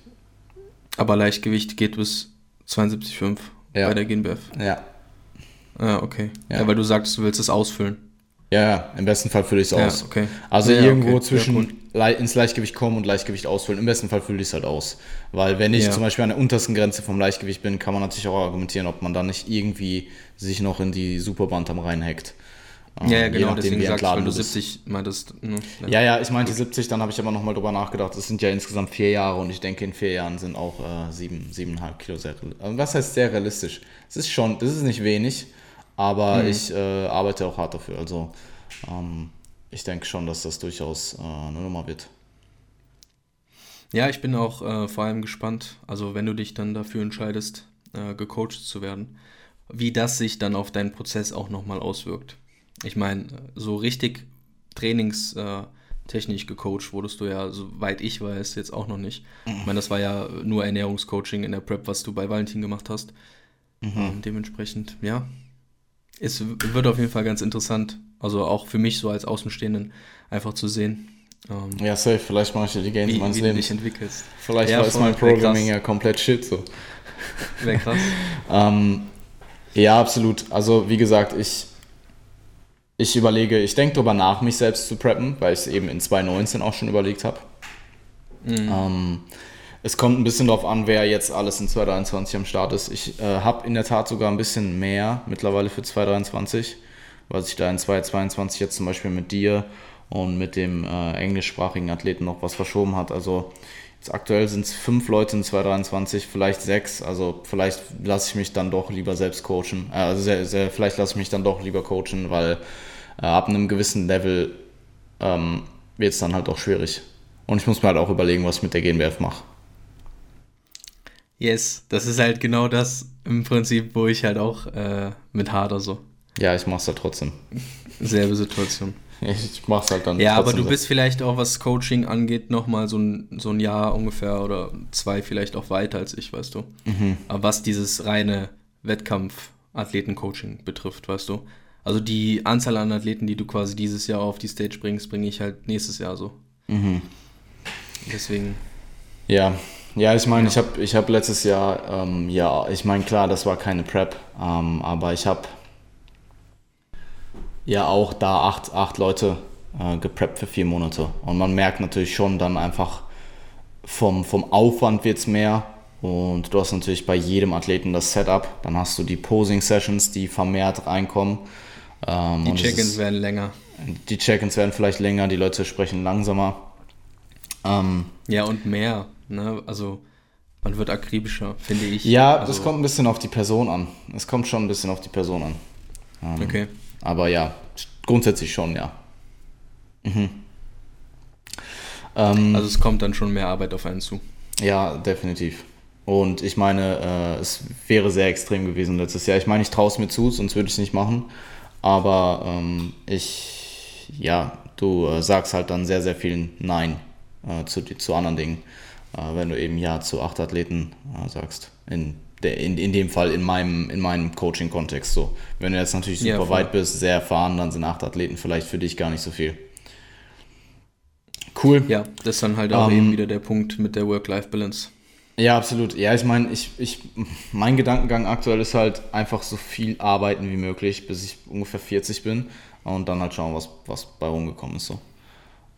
Aber Leichtgewicht geht bis 72,5 ja. bei der GNBF. Ja. Ah, okay. Ja. ja. weil du sagst, du willst es ausfüllen. Ja, im besten Fall fülle ich es Ja, aus. okay. Also Ja, irgendwo okay. zwischen Ja, ins Leichtgewicht kommen und Leichtgewicht ausfüllen. Im besten Fall fülle ich es halt aus. Weil wenn ich Ja. zum Beispiel an der untersten Grenze vom Leichtgewicht bin, kann man natürlich auch argumentieren, ob man dann nicht irgendwie sich noch in die Superbantam reinhackt. Ähm, Ja, ja, genau, nachdem, deswegen sagst du, wenn du bist. 70 meintest. Ne? Ja, ja, ich meinte 70, dann habe ich aber nochmal drüber nachgedacht. Es sind ja insgesamt vier Jahre und ich denke, in vier Jahren sind auch äh, sieben, siebeneinhalb Kilo sehr realistisch. Was heißt sehr realistisch? Es ist schon, das ist nicht wenig, aber Mhm. ich äh, arbeite auch hart dafür. Also ähm, ich denke schon, dass das durchaus äh, eine Nummer wird. Ja, ich bin auch äh, vor allem gespannt, also wenn du dich dann dafür entscheidest, äh, gecoacht zu werden, wie das sich dann auf deinen Prozess auch nochmal auswirkt. Ich meine, so richtig trainingstechnisch gecoacht wurdest du ja, soweit ich weiß, jetzt auch noch nicht. Ich meine, das war ja nur Ernährungscoaching in der Prep, was du bei Valentin gemacht hast. Ähm, dementsprechend, ja. Es wird auf jeden Fall ganz interessant, also auch für mich so als Außenstehenden einfach zu sehen, ähm, Ja, safe. Vielleicht mache ich ja die Gains wie, meines wie du dich Lebens. entwickelst. Vielleicht Ja, ist mein. Programming ja komplett shit so. Wäre krass. Ähm, ja, absolut. Also wie gesagt, ich, ich überlege, ich denke darüber nach, mich selbst zu preppen, weil ich es eben in 2019 auch schon überlegt habe. Ähm, es kommt ein bisschen darauf an, wer jetzt alles in 2023 am Start ist. Ich äh, habe in der Tat sogar ein bisschen mehr mittlerweile für 2023, was ich da in 2022 jetzt zum Beispiel mit dir und mit dem äh, englischsprachigen Athleten noch was verschoben hat. Also jetzt aktuell sind es fünf Leute in 2023, vielleicht sechs. Also vielleicht lasse ich mich dann doch lieber selbst coachen. Äh, also sehr, sehr, vielleicht lasse ich mich dann doch lieber coachen, weil äh, ab einem gewissen Level ähm, wird es dann halt auch schwierig. Und ich muss mir halt auch überlegen, was ich mit der GNBF mache. Yes, das ist halt genau das im Prinzip, wo ich halt auch äh, mit hader so. Ja, ich mach's halt trotzdem. Selbe Situation. Ich mach's halt dann Ja, aber du so. bist vielleicht auch, was Coaching angeht, nochmal so ein, so ein Jahr ungefähr oder zwei vielleicht auch weiter als ich, weißt du. Mhm. Aber was dieses reine Wettkampf-Athleten-Coaching betrifft, weißt du. Also die Anzahl an Athleten, die du quasi dieses Jahr auf die Stage bringst, bringe ich halt nächstes Jahr so. Mhm. Deswegen, Ja, ja, ich meine, ich habe ich hab letztes Jahr, ähm, ja, ich meine, klar, das war keine Prep, ähm, aber ich habe ja auch da acht, acht Leute äh, gepreppt für vier Monate. Und man merkt natürlich schon dann einfach, vom, vom Aufwand wird es mehr. Und du hast natürlich bei jedem Athleten das Setup. Dann hast du die Posing-Sessions, die vermehrt reinkommen. Ähm, die Check-ins werden länger. Die Check-ins werden vielleicht länger, die Leute sprechen langsamer. Ähm, Ja, und mehr. Ne? Also man wird akribischer, finde ich. Ja, also, das kommt ein bisschen auf die Person an. Es kommt schon ein bisschen auf die Person an. Ähm, Okay. Aber ja, grundsätzlich schon, ja. Mhm. Ähm, Also es kommt dann schon mehr Arbeit auf einen zu. ja, definitiv. Und ich meine, äh, es wäre sehr extrem gewesen letztes Jahr. Ich meine, ich traue es mir zu, sonst würde ich es nicht machen. Aber ähm, ich, ja, du äh, sagst halt dann sehr, sehr viel Nein äh, zu, zu anderen Dingen, äh, wenn du eben Ja zu acht Athleten äh, sagst. In, der, in, in dem Fall in meinem, in meinem Coaching-Kontext so. Wenn du jetzt natürlich super Ja, weit bist, sehr erfahren, dann sind acht Athleten vielleicht für dich gar nicht so viel. Cool. Ja, das ist dann halt auch Ähm, eben wieder der Punkt mit der Work-Life-Balance. Ja, absolut. Ja, ich meine, ich, ich, mein Gedankengang aktuell ist halt einfach so viel arbeiten wie möglich, bis ich ungefähr 40 bin und dann halt schauen, was, was bei rumgekommen ist. So.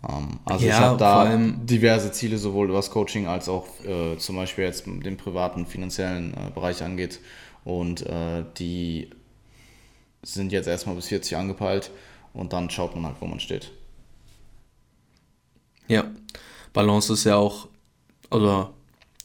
Ähm, also ich Ja, habe da diverse Ziele, sowohl was Coaching als auch äh, zum Beispiel jetzt den privaten, finanziellen äh, Bereich angeht. Und äh, die sind jetzt erstmal bis 40 angepeilt und dann schaut man halt, wo man steht. Ja, Balance ist ja auch, oder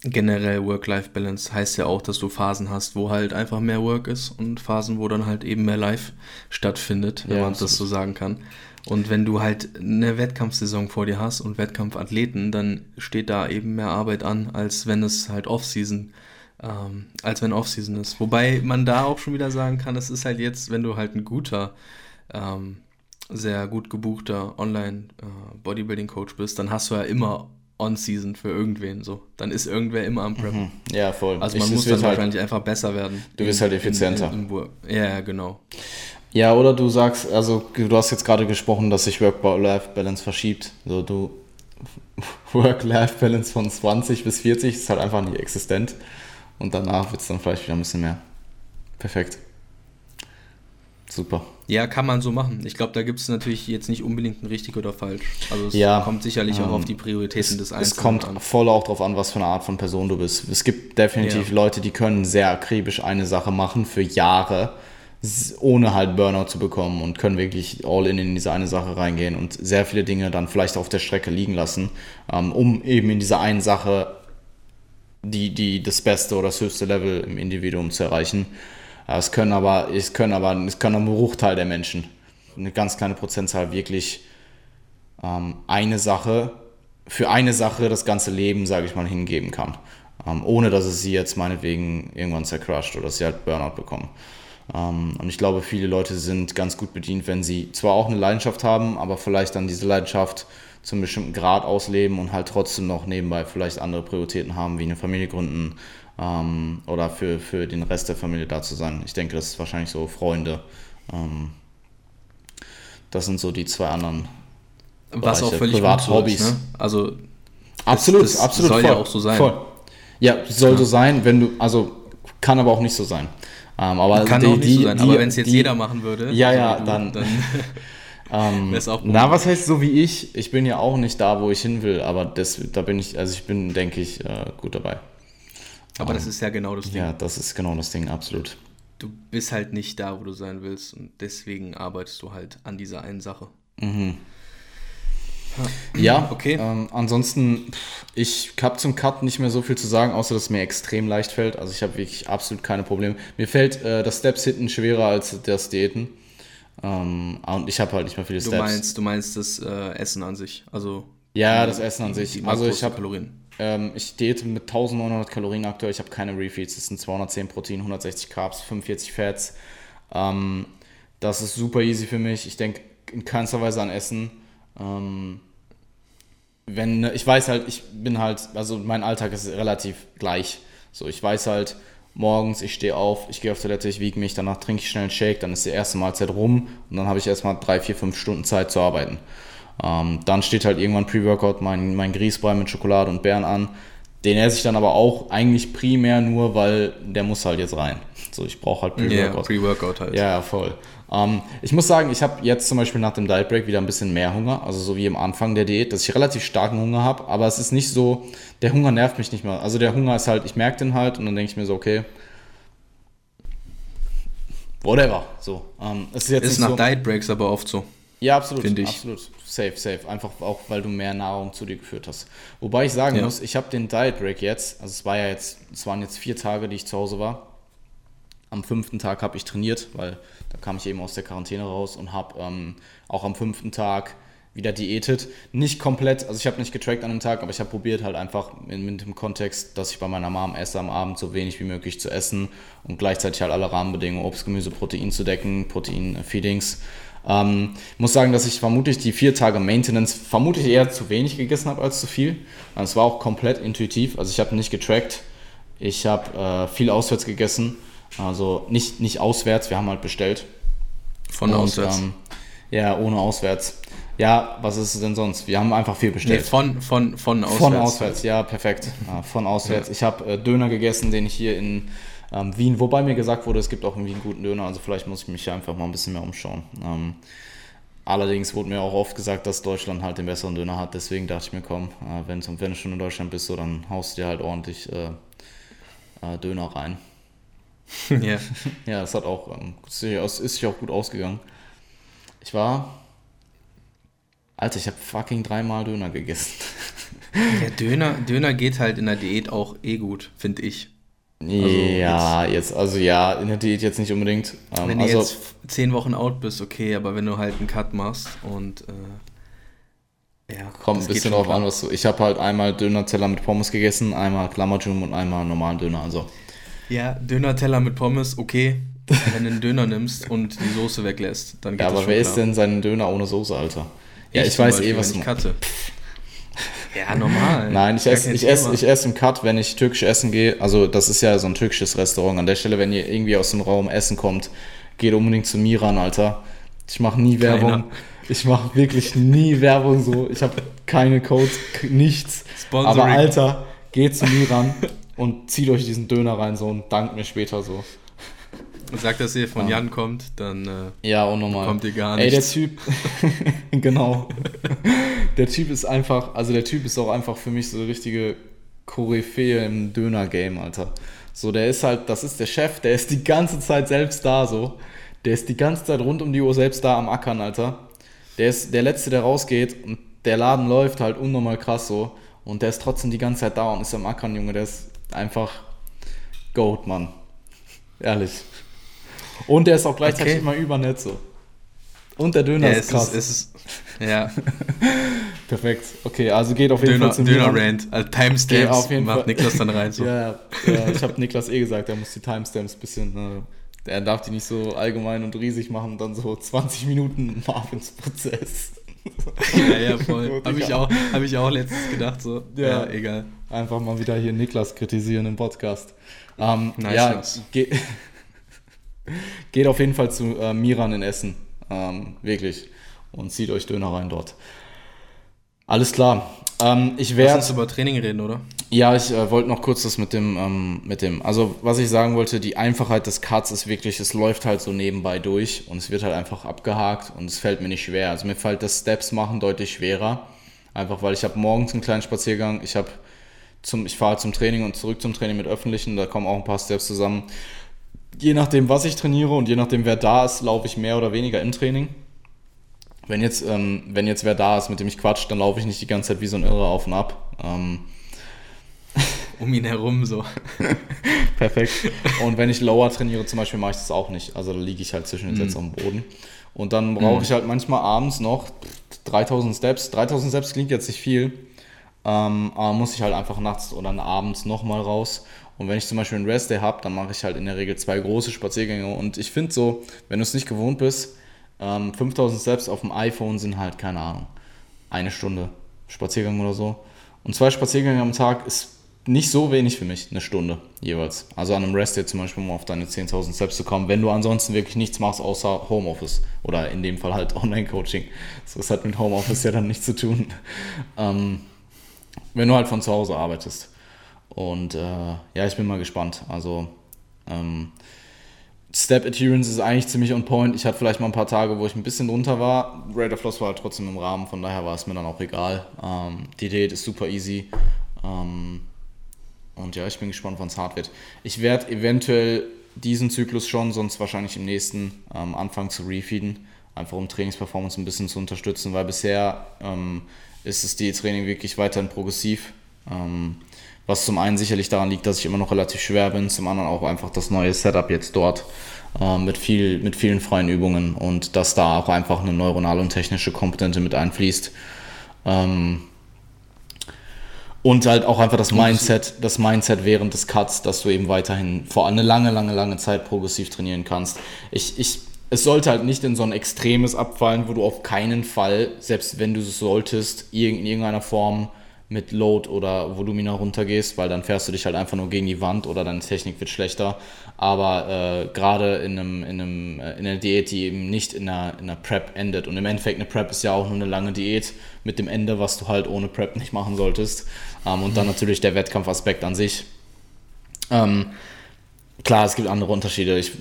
generell Work-Life-Balance heißt ja auch, dass du Phasen hast, wo halt einfach mehr Work ist und Phasen, wo dann halt eben mehr Life stattfindet, wenn Ja, man das absolut. so sagen kann. Und wenn du halt eine Wettkampfsaison vor dir hast und Wettkampfathleten, dann steht da eben mehr Arbeit an, als wenn es halt Off-Season, ähm, als wenn Off-Season ist. Wobei man da auch schon wieder sagen kann, es ist halt jetzt, wenn du halt ein guter, ähm, sehr gut gebuchter Online-Bodybuilding-Coach bist, dann hast du ja immer On-Season für irgendwen. So. Dann ist irgendwer immer am Prep. Ja, voll. Also Ich- man es muss dann halt- wahrscheinlich einfach besser werden. Du wirst halt effizienter. In, in, ja, genau. Ja, oder du sagst, also du hast jetzt gerade gesprochen, dass sich Work-Life-Balance verschiebt. So du Work-Life-Balance von 20 bis 40 ist halt einfach nicht existent. Und danach wird es dann vielleicht wieder ein bisschen mehr. Perfekt. Super. Ja, kann man so machen. Ich glaube, da gibt es natürlich jetzt nicht unbedingt ein richtig oder falsch. Also es ja, kommt sicherlich ähm, auch auf die Prioritäten des Einzelnen Es kommt an. voll auch darauf an, was für eine Art von Person du bist. Es gibt definitiv ja. Leute, die können sehr akribisch eine Sache machen für Jahre, ohne halt Burnout zu bekommen und können wirklich all in in diese eine Sache reingehen und sehr viele Dinge dann vielleicht auf der Strecke liegen lassen, ähm, um eben in dieser einen Sache die, die, das beste oder das höchste Level im Individuum zu erreichen. Es können aber, es können aber, es können ein Bruchteil der Menschen, eine ganz kleine Prozentzahl wirklich ähm, eine Sache, für eine Sache das ganze Leben, sage ich mal, hingeben kann. Ähm, ohne dass es sie jetzt meinetwegen irgendwann zercrusht oder sie halt Burnout bekommen. Ähm, und ich glaube, viele Leute sind ganz gut bedient, wenn sie zwar auch eine Leidenschaft haben, aber vielleicht dann diese Leidenschaft zu einem bestimmten Grad ausleben und halt trotzdem noch nebenbei vielleicht andere Prioritäten haben, wie eine Familie gründen ähm, oder für, für den Rest der Familie da zu sein. Ich denke, das ist wahrscheinlich so Freunde. Ähm, das sind so die zwei anderen. Was Bereiche. auch völlig Privat Hobbys. Ne? Also absolut, das, das absolut soll voll, ja auch so sein. Voll. Ja, soll ja. so sein, wenn du, also kann aber auch nicht so sein. Ähm, aber kann die, auch nicht die, so sein, die, aber wenn es jetzt jeder machen würde, ja, ja, du, dann, dann Ähm, na, was heißt so wie ich? Ich bin ja auch nicht da, wo ich hin will, aber das, da bin ich, also ich bin, denke ich, äh, gut dabei. Aber ähm, das ist ja genau das Ding. Ja, das ist genau das Ding, absolut. Du bist halt nicht da, wo du sein willst und deswegen arbeitest du halt an dieser einen Sache. Mhm. Ja, okay. Ähm, ansonsten, ich habe zum Cut nicht mehr so viel zu sagen, außer dass es mir extrem leicht fällt. Also ich habe wirklich absolut keine Probleme. Mir fällt äh, das Steps-Hitten schwerer als das Diäten. Ähm, und ich habe halt nicht mehr viele du Steps. Meinst, du meinst das äh, Essen an sich? Also ja, das Essen an sich. Also ich habe Kalorien. Ähm, ich diete mit 1900 Kalorien aktuell. Ich habe keine Refeeds. Das sind 210 Protein, 160 Carbs, 45 Fats. Ähm, das ist super easy für mich. Ich denke in keinster Weise an Essen. Ähm, wenn ich weiß halt, ich bin halt, also mein Alltag ist relativ gleich. So, ich weiß halt, morgens, ich stehe auf, ich gehe auf Toilette, ich wiege mich, danach trinke ich schnell einen Shake, dann ist die erste Mahlzeit rum und dann habe ich erstmal drei, vier, fünf Stunden Zeit zu arbeiten. Ähm, dann steht halt irgendwann Pre-Workout, mein, mein Grießbrei mit Schokolade und Beeren an. Den esse ich dann aber auch eigentlich primär nur, weil der muss halt jetzt rein. So, ich brauche halt Pre-Workout. Yeah, Pre-Workout halt. Ja, voll. Ähm, ich muss sagen, ich habe jetzt zum Beispiel nach dem Diet Break wieder ein bisschen mehr Hunger, also so wie am Anfang der Diät, dass ich relativ starken Hunger habe, aber es ist nicht so, der Hunger nervt mich nicht mehr. Also der Hunger ist halt, ich merke den halt und dann denke ich mir so, okay, whatever. So, ähm, es ist jetzt ist nach so, Diet Breaks aber oft so. Ja, absolut. Finde ich. Absolut. Safe, safe. Einfach auch, weil du mehr Nahrung zu dir geführt hast. Wobei ich sagen ja. muss, ich habe den Diet Break jetzt, also es war ja jetzt, es waren jetzt vier Tage, die ich zu Hause war. Am fünften Tag habe ich trainiert, weil da kam ich eben aus der Quarantäne raus und habe ähm, auch am fünften Tag wieder diätet. Nicht komplett, also ich habe nicht getrackt an dem Tag, aber ich habe probiert halt einfach in, in, dem Kontext, dass ich bei meiner Mom esse am Abend so wenig wie möglich zu essen und gleichzeitig halt alle Rahmenbedingungen, Obst, Gemüse, Protein zu decken, Protein-Feedings. Ähm, muss sagen, dass ich vermutlich die vier Tage Maintenance vermutlich eher zu wenig gegessen habe als zu viel. Also es war auch komplett intuitiv, also ich habe nicht getrackt. Ich habe äh, viel auswärts gegessen also nicht, nicht auswärts, wir haben halt bestellt. Von Und, auswärts? Ähm, ja, ohne auswärts. Ja, was ist es denn sonst? Wir haben einfach viel bestellt. Nee, von, von, von auswärts. Von auswärts, ja, perfekt. Ja, von auswärts. Ja. Ich habe äh, Döner gegessen, den ich hier in ähm, Wien, wobei mir gesagt wurde, es gibt auch irgendwie einen guten Döner, also vielleicht muss ich mich hier einfach mal ein bisschen mehr umschauen. Ähm, allerdings wurde mir auch oft gesagt, dass Deutschland halt den besseren Döner hat, deswegen dachte ich mir, komm, äh, wenn, wenn du schon in Deutschland bist, so, dann haust du dir halt ordentlich äh, äh Döner rein. ja. ja, das hat auch, ähm, ist sich auch gut ausgegangen. Ich war. Alter, ich habe fucking dreimal Döner gegessen. Ja, Döner, Döner geht halt in der Diät auch eh gut, finde ich. Also ja, jetzt, jetzt, also ja, in der Diät jetzt nicht unbedingt. Ähm, wenn also, du jetzt zehn Wochen out bist, okay, aber wenn du halt einen Cut machst und äh, ja, kommt ein bisschen drauf an, was du. Ich habe halt einmal Döner-Teller mit Pommes gegessen, einmal Klammerjum und einmal normalen Döner. Also ja, Döner-Teller mit Pommes, okay. Wenn du einen Döner nimmst und die Soße weglässt, dann geht Ja, aber wer isst denn seinen Döner ohne Soße, Alter? Ja, ich, ich weiß eh, was ich cutte. Ja, normal. Nein, ich esse, ich, esse, ich esse im Cut, wenn ich türkisch essen gehe. Also, das ist ja so ein türkisches Restaurant. An der Stelle, wenn ihr irgendwie aus dem Raum Essen kommt, geht unbedingt zu Miran, Alter. Ich mache nie Werbung. Keiner. Ich mache wirklich nie Werbung so. Ich habe keine Codes, nichts. Sponsoring. Aber Alter, geht zu Miran und zieht euch diesen Döner rein so und dankt mir später so. Sagt, dass ihr von ja. Jan kommt, dann äh, ja, auch nochmal. kommt ihr gar nicht. Ey, der Typ, genau. der Typ ist einfach, also der Typ ist auch einfach für mich so eine richtige Koryphäe im Döner-Game, Alter. So, der ist halt, das ist der Chef, der ist die ganze Zeit selbst da, so. Der ist die ganze Zeit rund um die Uhr selbst da am Ackern, Alter. Der ist der Letzte, der rausgeht und der Laden läuft halt unnormal krass so. Und der ist trotzdem die ganze Zeit da und ist am Ackern, Junge. Der ist einfach Goat, Mann. Ehrlich. Und der ist auch gleichzeitig okay. immer übernett so. Und der Döner ja, ist krass. Ist, ist, ja. Perfekt. Okay, also geht auf jeden Döner, Fall zum Döner Rand. Also Timestamps macht Fall. Niklas dann rein. So. ja, ja, ich habe Niklas eh gesagt, er muss die Timestamps ein bisschen äh, er darf die nicht so allgemein und riesig machen dann so 20 Minuten Marvins Prozess. Ja, ja, voll. Habe ich, auch, hab ich auch letztens gedacht, so. Ja, ja, egal. Einfach mal wieder hier Niklas kritisieren im Podcast. Ähm, nice, ja, ge geht auf jeden Fall zu äh, Miran in Essen. Ähm, wirklich. Und zieht euch Döner rein dort. Alles klar. Ähm, ich werde. Lass uns über Training reden, oder? Ja, ich äh, wollte noch kurz das mit dem, ähm, mit dem, also was ich sagen wollte, die Einfachheit des Cuts ist wirklich, es läuft halt so nebenbei durch und es wird halt einfach abgehakt und es fällt mir nicht schwer. Also mir fällt das Steps machen deutlich schwerer, einfach weil ich habe morgens einen kleinen Spaziergang, ich habe zum, ich fahre zum Training und zurück zum Training mit Öffentlichen, da kommen auch ein paar Steps zusammen. Je nachdem, was ich trainiere und je nachdem, wer da ist, laufe ich mehr oder weniger im Training. Wenn jetzt, ähm, wenn jetzt wer da ist, mit dem ich quatsch, dann laufe ich nicht die ganze Zeit wie so ein Irrer auf und ab. Ähm, um ihn herum so. Perfekt. Und wenn ich Lower trainiere zum Beispiel, mache ich das auch nicht. Also da liege ich halt zwischen den Sätzen mm. am Boden. Und dann brauche mm. ich halt manchmal abends noch 3000 Steps. 3000 Steps klingt jetzt nicht viel, ähm, aber muss ich halt einfach nachts oder abends nochmal raus. Und wenn ich zum Beispiel einen Rest Day habe, dann mache ich halt in der Regel zwei große Spaziergänge. Und ich finde so, wenn du es nicht gewohnt bist, ähm, 5000 Steps auf dem iPhone sind halt, keine Ahnung, eine Stunde Spaziergang oder so. Und zwei Spaziergänge am Tag ist nicht so wenig für mich, eine Stunde jeweils. Also an einem Rest Day zum Beispiel, um auf deine 10.000 Steps zu kommen, wenn du ansonsten wirklich nichts machst außer Homeoffice oder in dem Fall halt Online-Coaching. Das hat mit Homeoffice ja dann nichts zu tun. Ähm, wenn du halt von zu Hause arbeitest. Und äh, ja, ich bin mal gespannt. Also ähm, Step Adherence ist eigentlich ziemlich on point. Ich hatte vielleicht mal ein paar Tage, wo ich ein bisschen drunter war. Rate of Loss war halt trotzdem im Rahmen, von daher war es mir dann auch egal. Ähm, die Diät ist super easy. Ähm, und ja, ich bin gespannt, wann es hart wird. Ich werde eventuell diesen Zyklus schon, sonst wahrscheinlich im nächsten ähm, anfangen zu refeeden. Einfach um Trainingsperformance ein bisschen zu unterstützen, weil bisher ähm, ist das Diättraining wirklich weiterhin progressiv. Ähm, was zum einen sicherlich daran liegt, dass ich immer noch relativ schwer bin, zum anderen auch einfach das neue Setup jetzt dort äh, mit, viel, mit vielen freien Übungen und dass da auch einfach eine neuronale und technische Komponente mit einfließt. Ähm, und halt auch einfach das Mindset, das Mindset während des Cuts, dass du eben weiterhin vor eine lange, lange, lange Zeit progressiv trainieren kannst. Ich, ich, es sollte halt nicht in so ein extremes abfallen, wo du auf keinen Fall, selbst wenn du es solltest, in irgendeiner Form mit Load oder Volumina runtergehst, weil dann fährst du dich halt einfach nur gegen die Wand oder deine Technik wird schlechter. Aber äh, gerade in, einem, in, einem, äh, in einer Diät, die eben nicht in einer, in einer Prep endet. Und im Endeffekt, eine Prep ist ja auch nur eine lange Diät mit dem Ende, was du halt ohne Prep nicht machen solltest. Ähm, und mhm. dann natürlich der Wettkampfaspekt an sich. Ähm, klar, es gibt andere Unterschiede. Ich,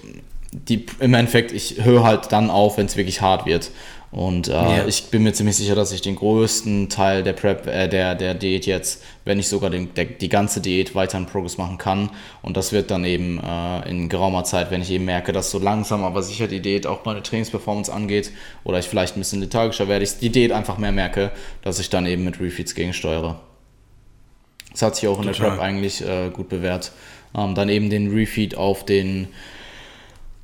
die, Im Endeffekt, ich höre halt dann auf, wenn es wirklich hart wird. Und äh, ja. ich bin mir ziemlich sicher, dass ich den größten Teil der Prep, äh, der, der Diät jetzt, wenn nicht sogar den, der, die ganze Diät weiter in Progress machen kann. Und das wird dann eben äh, in geraumer Zeit, wenn ich eben merke, dass so langsam aber sicher die Diät auch meine Trainingsperformance angeht oder ich vielleicht ein bisschen lethargischer werde, ich die Diät einfach mehr merke, dass ich dann eben mit Refeeds gegensteuere. Das hat sich auch in Total. der Prep eigentlich äh, gut bewährt. Ähm, dann eben den Refeed auf den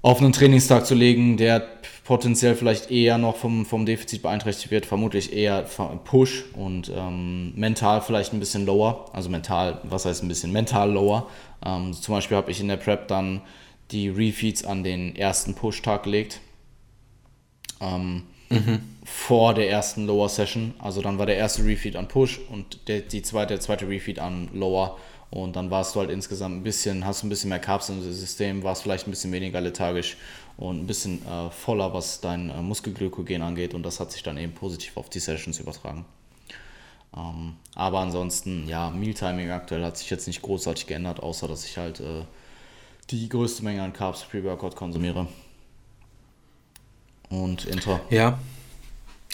auf einen Trainingstag zu legen, der potenziell vielleicht eher noch vom, vom Defizit beeinträchtigt wird, vermutlich eher Push und ähm, mental vielleicht ein bisschen lower. Also mental, was heißt ein bisschen mental lower? Ähm, zum Beispiel habe ich in der Prep dann die Refeeds an den ersten Push-Tag gelegt. Ähm, mhm. Vor der ersten Lower Session. Also dann war der erste Refeed an Push und der, die zweite, der zweite Refeed an Lower. Und dann warst du halt insgesamt ein bisschen, hast du ein bisschen mehr Carbs im System, warst vielleicht ein bisschen weniger lethargisch und ein bisschen äh, voller, was dein äh, Muskelglykogen angeht. Und das hat sich dann eben positiv auf die Sessions übertragen. Ähm, aber ansonsten, ja, Mealtiming aktuell hat sich jetzt nicht großartig geändert, außer dass ich halt äh, die größte Menge an Carbs Pre-Workout konsumiere. Und Intra. Ja.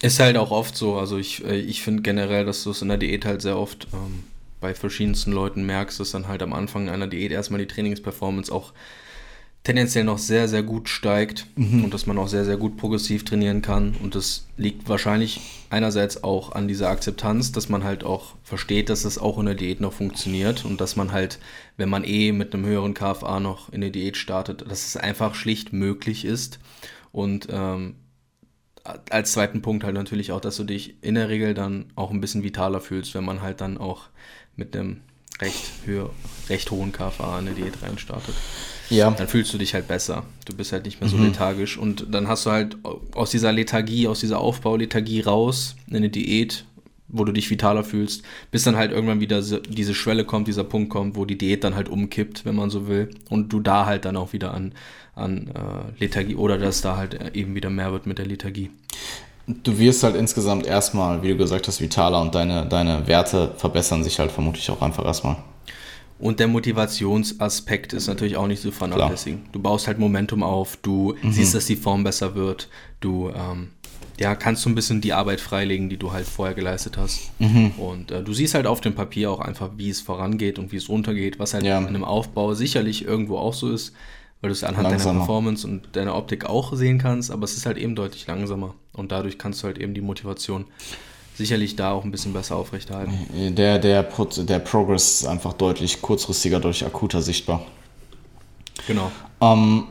Ist halt auch oft so. Also ich, äh, ich finde generell, dass du es in der Diät halt sehr oft ähm, bei verschiedensten Leuten merkst, dass dann halt am Anfang einer Diät erstmal die Trainingsperformance auch tendenziell noch sehr, sehr gut steigt mhm. und dass man auch sehr, sehr gut progressiv trainieren kann. Und das liegt wahrscheinlich einerseits auch an dieser Akzeptanz, dass man halt auch versteht, dass es auch in der Diät noch funktioniert und dass man halt, wenn man eh mit einem höheren KFA noch in der Diät startet, dass es einfach schlicht möglich ist. Und ähm, als zweiten Punkt halt natürlich auch, dass du dich in der Regel dann auch ein bisschen vitaler fühlst, wenn man halt dann auch mit einem recht, höher, recht hohen KFA in der Diät reinstartet ja. dann fühlst du dich halt besser. Du bist halt nicht mehr so mhm. lethargisch. Und dann hast du halt aus dieser Lethargie, aus dieser Aufbaulethargie raus in eine Diät, wo du dich vitaler fühlst, bis dann halt irgendwann wieder diese Schwelle kommt, dieser Punkt kommt, wo die Diät dann halt umkippt, wenn man so will. Und du da halt dann auch wieder an, an äh, Lethargie oder dass da halt eben wieder mehr wird mit der Lethargie. Du wirst halt insgesamt erstmal, wie du gesagt hast, vitaler und deine, deine Werte verbessern sich halt vermutlich auch einfach erstmal. Und der Motivationsaspekt ist natürlich auch nicht zu vernachlässigen. Du baust halt Momentum auf, du mhm. siehst, dass die Form besser wird, du ähm, ja, kannst so ein bisschen die Arbeit freilegen, die du halt vorher geleistet hast. Mhm. Und äh, du siehst halt auf dem Papier auch einfach, wie es vorangeht und wie es runtergeht, was halt ja. in einem Aufbau sicherlich irgendwo auch so ist, weil du es anhand langsamer. deiner Performance und deiner Optik auch sehen kannst, aber es ist halt eben deutlich langsamer. Und dadurch kannst du halt eben die Motivation sicherlich da auch ein bisschen besser aufrechterhalten. Der, der, der Progress ist einfach deutlich kurzfristiger, deutlich akuter sichtbar. Genau. Ähm,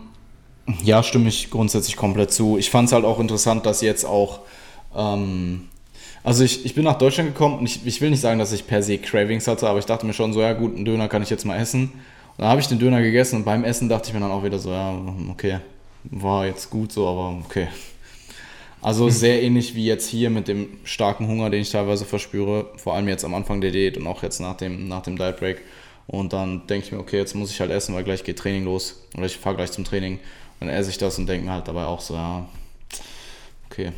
ja, stimme ich grundsätzlich komplett zu. Ich fand es halt auch interessant, dass jetzt auch. Ähm, also ich, ich bin nach Deutschland gekommen und ich, ich will nicht sagen, dass ich per se Cravings hatte, aber ich dachte mir schon so, ja gut, einen Döner kann ich jetzt mal essen. Und dann habe ich den Döner gegessen und beim Essen dachte ich mir dann auch wieder so, ja, okay, war jetzt gut so, aber okay, also mhm. sehr ähnlich wie jetzt hier mit dem starken Hunger, den ich teilweise verspüre, vor allem jetzt am Anfang der Diät und auch jetzt nach dem, nach dem Diet Break. Und dann denke ich mir, okay, jetzt muss ich halt essen, weil gleich geht Training los oder ich fahre gleich zum Training. Dann esse ich das und denke mir halt dabei auch so, ja, okay.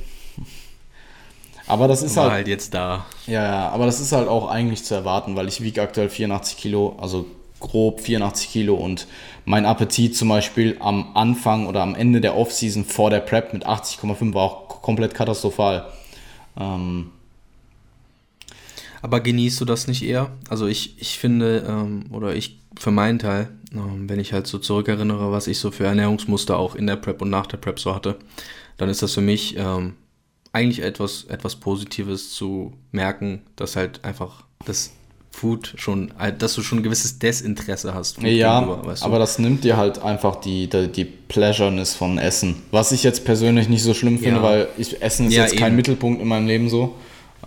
Aber das ist halt, halt jetzt da. Ja, ja, aber das ist halt auch eigentlich zu erwarten, weil ich wiege aktuell 84 Kilo, also grob 84 Kilo und mein Appetit zum Beispiel am Anfang oder am Ende der Offseason vor der Prep mit 80,5 war auch komplett katastrophal. Ähm aber genießt du das nicht eher? Also ich, ich finde, ähm, oder ich für meinen Teil, ähm, wenn ich halt so zurückerinnere, was ich so für Ernährungsmuster auch in der Prep und nach der Prep so hatte, dann ist das für mich ähm, eigentlich etwas, etwas Positives zu merken, dass halt einfach das Food schon, äh, dass du schon ein gewisses Desinteresse hast. ja, gegenüber, weißt du? aber das nimmt dir halt einfach die, die, die Pleasureness von Essen. Was ich jetzt persönlich nicht so schlimm finde, ja. weil ich, Essen ist ja, jetzt eben. kein Mittelpunkt in meinem Leben so.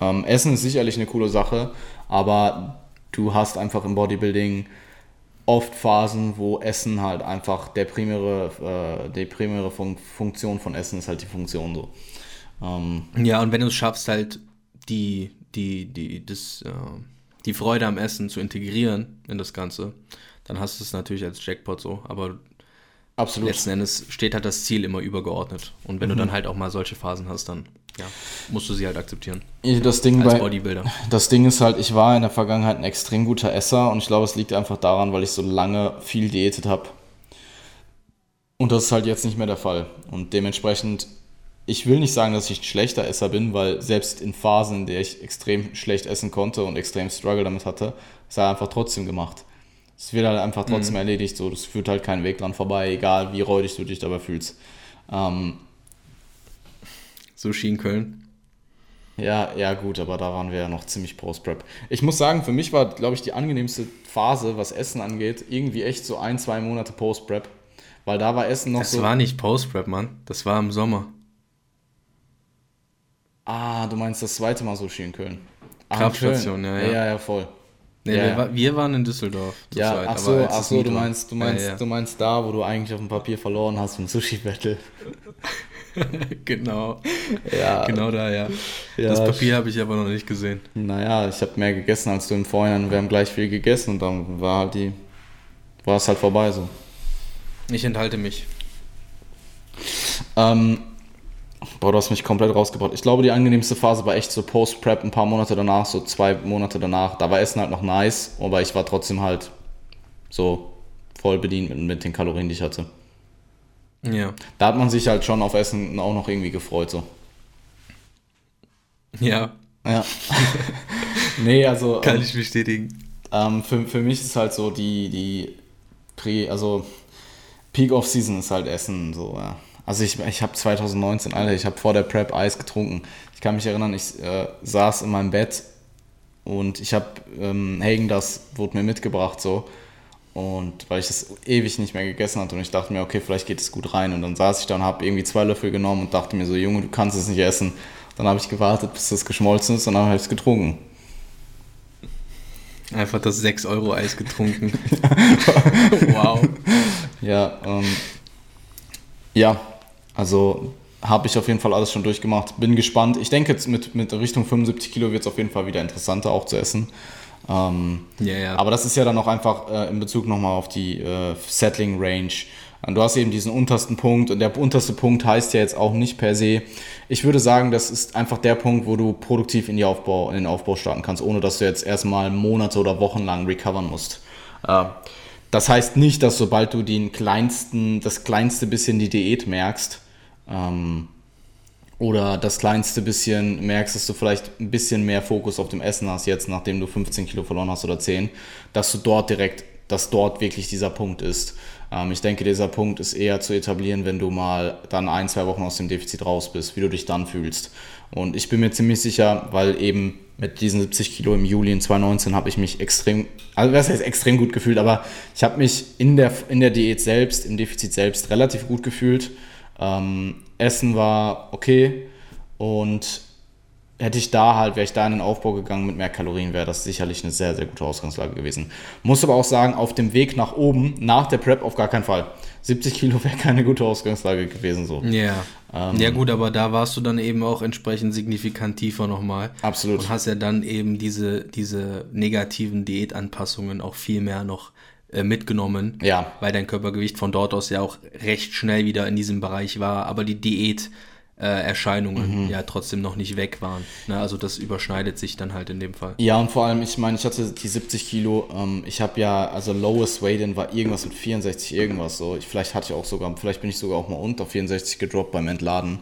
Ähm, Essen ist sicherlich eine coole Sache, aber du hast einfach im Bodybuilding oft Phasen, wo Essen halt einfach der primäre, äh, die primäre Fun Funktion von Essen ist halt die Funktion so. Ähm, ja, und wenn du es schaffst, halt die, die, die, das, äh die Freude am Essen zu integrieren in das Ganze, dann hast du es natürlich als Jackpot so. Aber Absolut. letzten Endes steht halt das Ziel immer übergeordnet. Und wenn mhm. du dann halt auch mal solche Phasen hast, dann ja, musst du sie halt akzeptieren. Das Ding als bei, Bodybuilder. Das Ding ist halt, ich war in der Vergangenheit ein extrem guter Esser und ich glaube, es liegt einfach daran, weil ich so lange viel diätet habe. Und das ist halt jetzt nicht mehr der Fall. Und dementsprechend ich will nicht sagen, dass ich ein schlechter Esser bin, weil selbst in Phasen, in der ich extrem schlecht essen konnte und extrem Struggle damit hatte, ist er einfach trotzdem gemacht. Es wird halt einfach trotzdem mhm. erledigt, so, das führt halt keinen Weg dran vorbei, egal wie räudig du dich dabei fühlst. Ähm, Sushi in Köln. Ja, ja, gut, aber da waren wir ja noch ziemlich Post-Prep. Ich muss sagen, für mich war, glaube ich, die angenehmste Phase, was Essen angeht, irgendwie echt so ein, zwei Monate Post-Prep. Weil da war Essen noch das so. Das war nicht Post-Prep, Mann. Das war im Sommer. Ah, du meinst das zweite Mal Sushi in Köln. Ah, Kraftstation, ja, ja. Ja, ja, voll. Nee, ja. Wir, wir, waren in Düsseldorf. Ja, Zeit, ach so, ach so du meinst, du meinst, ja, ja. du meinst da, wo du eigentlich auf dem Papier verloren hast im Sushi-Battle. genau. Ja. Genau da, ja. das Papier habe ich aber noch nicht gesehen. Naja, ich habe mehr gegessen als du im Vorhinein. Wir haben gleich viel gegessen und dann war halt die, war es halt vorbei so. Ich enthalte mich. Ähm, Boah, du hast mich komplett rausgebracht. Ich glaube, die angenehmste Phase war echt so Post-Prep, ein paar Monate danach, so zwei Monate danach. Da war Essen halt noch nice, aber ich war trotzdem halt so voll bedient mit, mit den Kalorien, die ich hatte. Ja. Da hat man sich halt schon auf Essen auch noch irgendwie gefreut, so. Ja. Ja. nee, also. Kann ähm, ich bestätigen. Ähm, für, für mich ist halt so die, die Prä, also Peak of Season ist halt Essen, so, ja. Also ich, ich habe 2019, Alter, ich habe vor der Prep Eis getrunken. Ich kann mich erinnern, ich äh, saß in meinem Bett und ich habe ähm, Hagen, das wurde mir mitgebracht so. Und weil ich das ewig nicht mehr gegessen hatte und ich dachte mir, okay, vielleicht geht es gut rein. Und dann saß ich da und habe irgendwie zwei Löffel genommen und dachte mir so, Junge, du kannst es nicht essen. Dann habe ich gewartet, bis das geschmolzen ist und dann habe ich es getrunken. Einfach das 6-Euro-Eis getrunken. wow. Ja, ähm, ja, also habe ich auf jeden Fall alles schon durchgemacht. Bin gespannt. Ich denke, jetzt mit, mit Richtung 75 Kilo wird es auf jeden Fall wieder interessanter auch zu essen. Ähm, Ja, ja. Aber das ist ja dann auch einfach äh, in Bezug nochmal auf die äh, Settling Range. Und Du hast eben diesen untersten Punkt und der unterste Punkt heißt ja jetzt auch nicht per se. Ich würde sagen, das ist einfach der Punkt, wo du produktiv in, die Aufbau, in den Aufbau starten kannst, ohne dass du jetzt erstmal Monate oder Wochen lang recovern musst. Äh, das heißt nicht, dass sobald du den kleinsten, das kleinste bisschen die Diät merkst, ähm, oder das kleinste bisschen merkst, dass du vielleicht ein bisschen mehr Fokus auf dem Essen hast, jetzt nachdem du 15 Kilo verloren hast oder 10, dass du dort direkt, dass dort wirklich dieser Punkt ist. Ähm, ich denke, dieser Punkt ist eher zu etablieren, wenn du mal dann ein, zwei Wochen aus dem Defizit raus bist, wie du dich dann fühlst. Und ich bin mir ziemlich sicher, weil eben mit diesen 70 Kilo im Juli in 2019 habe ich mich extrem, also was heißt extrem gut gefühlt, aber ich habe mich in der, in der Diät selbst, im Defizit selbst relativ gut gefühlt. Ähm, Essen war okay und hätte ich da halt, wäre ich da in den Aufbau gegangen mit mehr Kalorien, wäre das sicherlich eine sehr, sehr gute Ausgangslage gewesen. Muss aber auch sagen, auf dem Weg nach oben, nach der Prep auf gar keinen Fall. 70 Kilo wäre keine gute Ausgangslage gewesen so. Ja. Ähm, ja gut, aber da warst du dann eben auch entsprechend signifikant tiefer nochmal. Absolut. Und hast ja dann eben diese, diese negativen Diätanpassungen auch viel mehr noch mitgenommen. Ja. Weil dein Körpergewicht von dort aus ja auch recht schnell wieder in diesem Bereich war, aber die Diät äh, Mhm. ja trotzdem noch nicht weg waren. Ne? Also das überschneidet sich dann halt in dem Fall. Ja, und vor allem, ich meine, ich hatte die 70 Kilo, ähm, ich habe ja, also lowest weight in war irgendwas mit 64 irgendwas so. Ich, vielleicht hatte ich auch sogar, vielleicht bin ich sogar auch mal unter 64 gedroppt beim Entladen.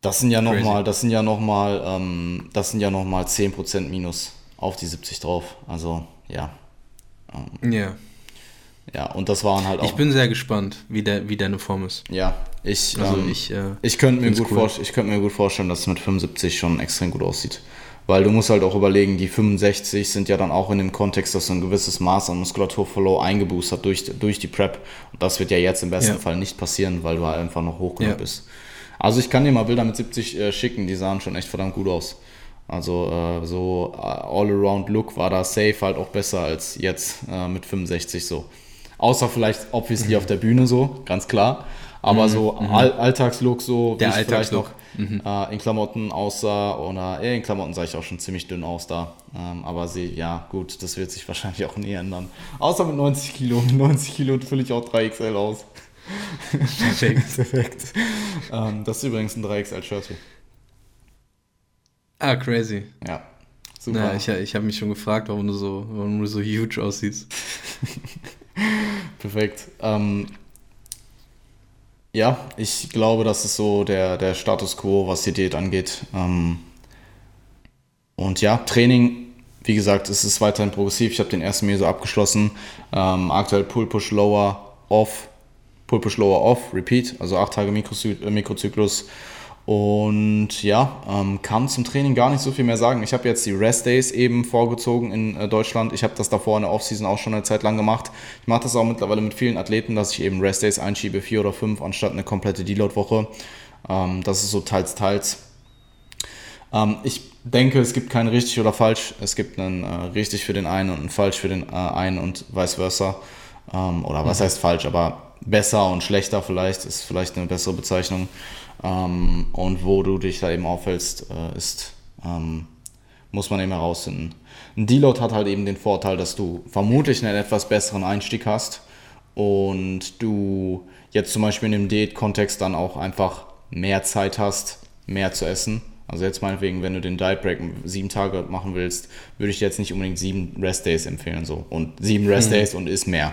Das sind ja nochmal, das sind ja nochmal, ähm, das sind ja nochmal 10% Minus auf die 70 drauf. Also, ja. Ja. Ja, und das waren halt auch. Ich bin sehr gespannt, wie, der, wie deine Form ist. ja, ich, Also ähm, ich, äh, Ich könnte mir, gut cool. ich könnte mir gut vorstellen, dass es mit 75 schon extrem gut aussieht. Weil du musst halt auch überlegen, die 65 sind ja dann auch in dem Kontext, dass du ein gewisses Maß an Muskulaturverlust eingeboost hat durch, durch die Prep. Und das wird ja jetzt im besten Ja. Fall nicht passieren, weil du halt einfach noch hoch genug Ja. bist. Also ich kann dir mal Bilder mit 70 äh, schicken, die sahen schon echt verdammt gut aus. Also äh, so äh, All-Around-Look war da safe halt auch besser als jetzt äh, mit 65 so. Außer vielleicht obviously Mhm. auf der Bühne so, ganz klar. Aber so All Alltagslook so, Der Alltagslook. noch äh, in Klamotten aussah oder in Klamotten sah ich auch schon ziemlich dünn aus da. Ähm, aber sie, ja gut, das wird sich wahrscheinlich auch nie ändern. Außer mit 90 Kilo. Mit 90 Kilo fülle ich auch 3XL aus. Perfekt. Perfekt. ähm, das ist übrigens ein 3XL-Shirt hier. Ah, crazy. Ja. Super. Na, ich, ich habe mich schon gefragt, warum du so, warum du so huge aussiehst. Perfekt. Ähm, ja, ich glaube, das ist so der, der Status quo, was die Diät angeht. Ähm, und ja, Training, wie gesagt, es ist weiterhin progressiv. Ich habe den ersten Meso abgeschlossen. Ähm, aktuell Pull Push Lower Off, Pull Push Lower Off, Repeat, also acht Tage Mikrozy Mikrozyklus. Und ja, ähm, kann zum Training gar nicht so viel mehr sagen. Ich habe jetzt die Rest Days eben vorgezogen in äh, Deutschland. Ich habe das davor in der Offseason auch schon eine Zeit lang gemacht. Ich mache das auch mittlerweile mit vielen Athleten, dass ich eben Rest Days einschiebe, vier oder fünf, anstatt eine komplette Deload-Woche. Ähm, das ist so teils, teils. Ähm, ich denke, es gibt kein richtig oder falsch. Es gibt einen äh, richtig für den einen und einen falsch für den äh, einen und vice versa. Ähm, oder was heißt falsch, aber besser und schlechter vielleicht ist vielleicht eine bessere Bezeichnung. Ähm, und wo du dich da eben aufhältst, äh, ist, ähm, muss man eben herausfinden. Ein Deload hat halt eben den Vorteil, dass du vermutlich einen etwas besseren Einstieg hast und du jetzt zum Beispiel in dem Diät-Kontext dann auch einfach mehr Zeit hast, mehr zu essen Also jetzt meinetwegen, wenn du den Diet Break sieben Tage machen willst, würde ich dir jetzt nicht unbedingt sieben Rest Days empfehlen. So. Und sieben Rest mhm. Days mhm. und ist mehr.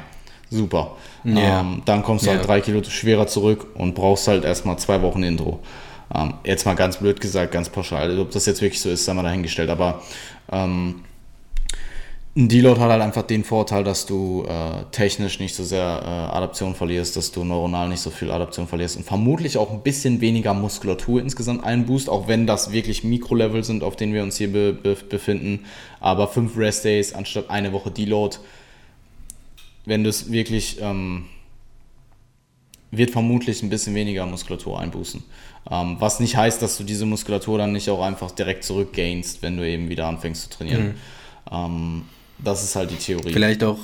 Super. Yeah. Ähm, dann kommst du halt drei Kilo schwerer zurück und brauchst halt erstmal zwei Wochen Intro. Ähm, jetzt mal ganz blöd gesagt, ganz pauschal. Also, ob das jetzt wirklich so ist, sei mal dahingestellt. Aber ähm, ein Deload hat halt einfach den Vorteil, dass du äh, technisch nicht so sehr äh, Adaption verlierst, dass du neuronal nicht so viel Adaption verlierst und vermutlich auch ein bisschen weniger Muskulatur insgesamt einboost, auch wenn das wirklich Mikrolevel sind, auf denen wir uns hier be be befinden. Aber fünf Rest Days anstatt eine Woche Deload, wenn du es wirklich, ähm, wird vermutlich ein bisschen weniger Muskulatur einbußen. Ähm, was nicht heißt, dass du diese Muskulatur dann nicht auch einfach direkt zurückgainst, wenn du eben wieder anfängst zu trainieren. Mhm. Ähm, das ist halt die Theorie. Vielleicht auch,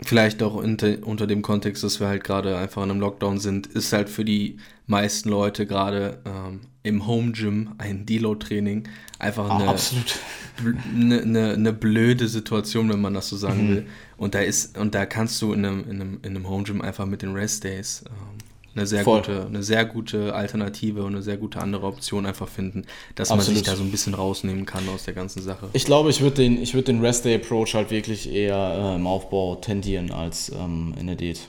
vielleicht auch unter, unter dem Kontext, dass wir halt gerade einfach in einem Lockdown sind, ist halt für die meisten Leute gerade ähm, im Home Gym ein Deload-Training einfach eine, eine, eine, eine, blöde Situation, wenn man das so sagen mhm. will. Und da ist, und da kannst du in einem, in einem, in einem Home Gym einfach mit den Rest Days ähm, eine sehr Voll. gute, eine sehr gute Alternative und eine sehr gute andere Option einfach finden, dass Absolut. man sich da so ein bisschen rausnehmen kann aus der ganzen Sache. Ich glaube, ich würde den, ich den Rest Day Approach halt wirklich eher äh, im Aufbau tendieren als ähm, in der Diät.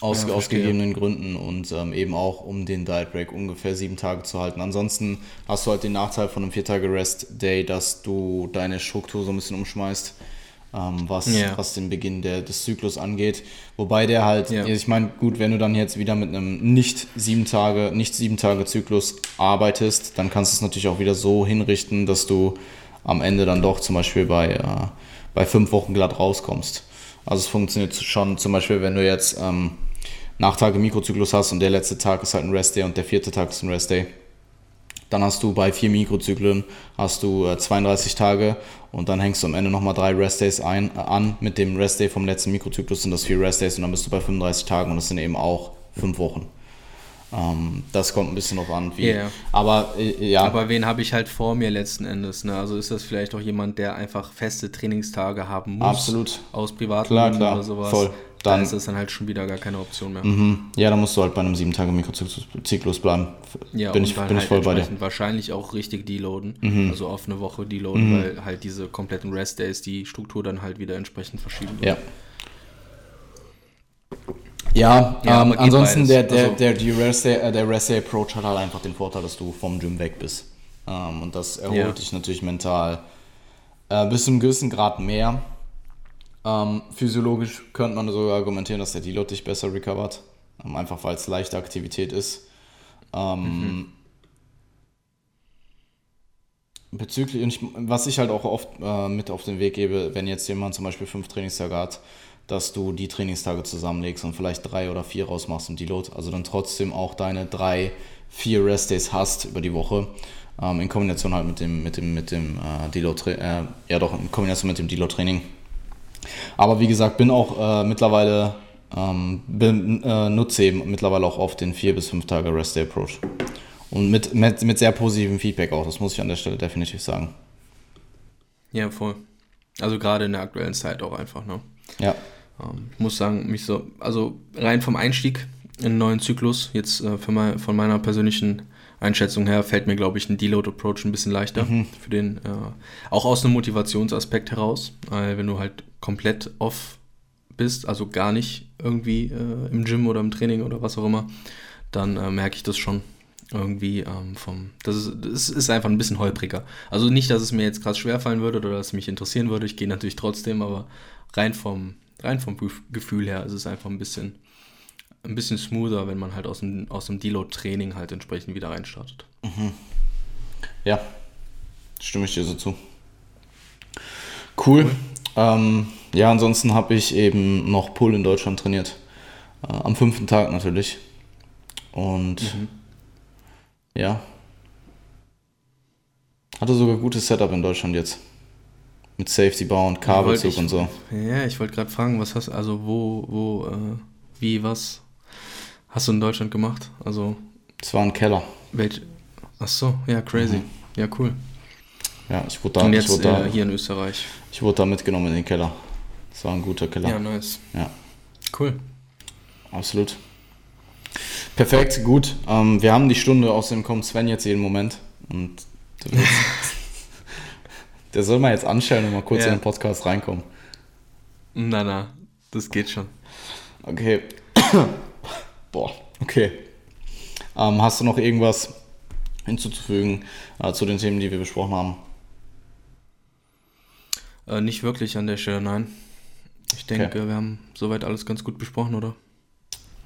Aus, ja, aus gegebenen Gründen und ähm, eben auch um den Diet Break ungefähr sieben Tage zu halten. Ansonsten hast du halt den Nachteil von einem vier Tage Rest Day, dass du deine Struktur so ein bisschen umschmeißt ähm, was, yeah. was den Beginn der, des Zyklus angeht. Wobei der halt, yeah. ich meine, gut, wenn du dann jetzt wieder mit einem nicht sieben Tage, nicht sieben Tage Zyklus arbeitest, dann kannst du es natürlich auch wieder so hinrichten, dass du am Ende dann doch zum Beispiel bei, äh, bei fünf Wochen glatt rauskommst. Also es funktioniert schon zum Beispiel, wenn du jetzt ähm, Nachtage Mikrozyklus hast und der letzte Tag ist halt ein Rest Day und der vierte Tag ist ein Rest Day dann hast du bei vier Mikrozyklen hast du äh, 32 Tage und dann hängst du am Ende nochmal drei Restdays ein, äh, an. Mit dem Restday vom letzten Mikrozyklus sind das vier Restdays und dann bist du bei 35 Tagen und das sind eben auch fünf Wochen. Ähm, das kommt ein bisschen drauf an, wie. Yeah. Aber äh, ja. Aber wen habe ich halt vor mir letzten Endes? Ne? Also ist das vielleicht auch jemand, der einfach feste Trainingstage haben muss? Absolut. Aus Privatleben oder sowas. Voll dann, dann ist das dann halt schon wieder gar keine Option mehr. Mhm. Ja, dann musst du halt bei einem 7-Tage-Mikrozyklus bleiben. Ja, bin ich, bin halt ich voll bei dir. Wahrscheinlich auch richtig deloaden, mhm. also auf eine Woche deloaden, mhm. weil halt diese kompletten Rest-Days die Struktur dann halt wieder entsprechend verschieben wird. Ja. Ja, ja ähm, ansonsten der, der, also, der, Day, äh, der Rest Day Approach hat halt einfach den Vorteil, dass du vom Gym weg bist. Ähm, und das erholt ja. dich natürlich mental äh, bis zu einem gewissen Grad mehr. Ähm, physiologisch könnte man sogar argumentieren, dass der Deload dich besser recovert, ähm, einfach weil es leichte Aktivität ist. Ähm, mhm. Bezüglich, ich, was ich halt auch oft äh, mit auf den Weg gebe, wenn jetzt jemand zum Beispiel fünf Trainingstage hat, dass du die Trainingstage zusammenlegst und vielleicht drei oder vier rausmachst im Deload, also dann trotzdem auch deine drei, vier Restdays hast über die Woche, ähm, in Kombination halt mit dem, mit dem, mit dem äh, Deload, äh, ja doch, in Kombination mit dem Deload-Training aber wie gesagt, bin auch äh, mittlerweile, ähm, bin, äh, nutze eben mittlerweile auch oft den 4 bis 5 Tage Rest Day Approach. Und mit, mit, mit sehr positivem Feedback auch, das muss ich an der Stelle definitiv sagen. Ja, voll. Also gerade in der aktuellen Zeit auch einfach, ne? Ja. Ähm, ich muss sagen, mich so, also rein vom Einstieg in einen neuen Zyklus, jetzt äh, mein, von meiner persönlichen Einschätzung her fällt mir, glaube ich, ein Deload-Approach ein bisschen leichter mhm. für den, äh, auch aus einem Motivationsaspekt heraus, weil wenn du halt komplett off bist, also gar nicht irgendwie äh, im Gym oder im Training oder was auch immer, dann äh, merke ich das schon irgendwie ähm, vom, das ist, das ist einfach ein bisschen holpriger. Also nicht, dass es mir jetzt krass schwerfallen würde oder dass es mich interessieren würde, ich gehe natürlich trotzdem, aber rein vom, rein vom Gefühl her ist es einfach ein bisschen ein bisschen smoother, wenn man halt aus dem, aus dem Deload-Training halt entsprechend wieder reinstartet. Mhm. Ja, stimme ich dir so zu. Cool. cool. Ähm, ja, ansonsten habe ich eben noch Pull in Deutschland trainiert. Äh, am fünften Tag natürlich. Und mhm. ja. Hatte sogar gutes Setup in Deutschland jetzt. Mit Safety Bar und Kabelzug ja, und so. Ja, ich wollte gerade fragen, was hast also wo, wo, äh, wie, was? hast du in Deutschland gemacht? Also. Es war ein Keller. Welch? Ach so, ja, crazy. Mhm. Ja, cool. Ja, ich wurde da. Und jetzt wurde da, äh, hier in Österreich. Ich wurde da mitgenommen in den Keller. Das war ein guter Keller. Ja, nice. Ja. Cool. Absolut. Perfekt, gut. Ähm, wir haben die Stunde, außerdem kommt Sven jetzt jeden Moment. Und willst, der soll mal jetzt anstellen und mal kurz ja. in den Podcast reinkommen. Na, na, das geht schon. Okay. Boah, okay. Ähm, hast du noch irgendwas hinzuzufügen äh, zu den Themen, die wir besprochen haben? Äh, nicht wirklich an der Stelle, nein. Ich denke, okay. wir haben soweit alles ganz gut besprochen, oder?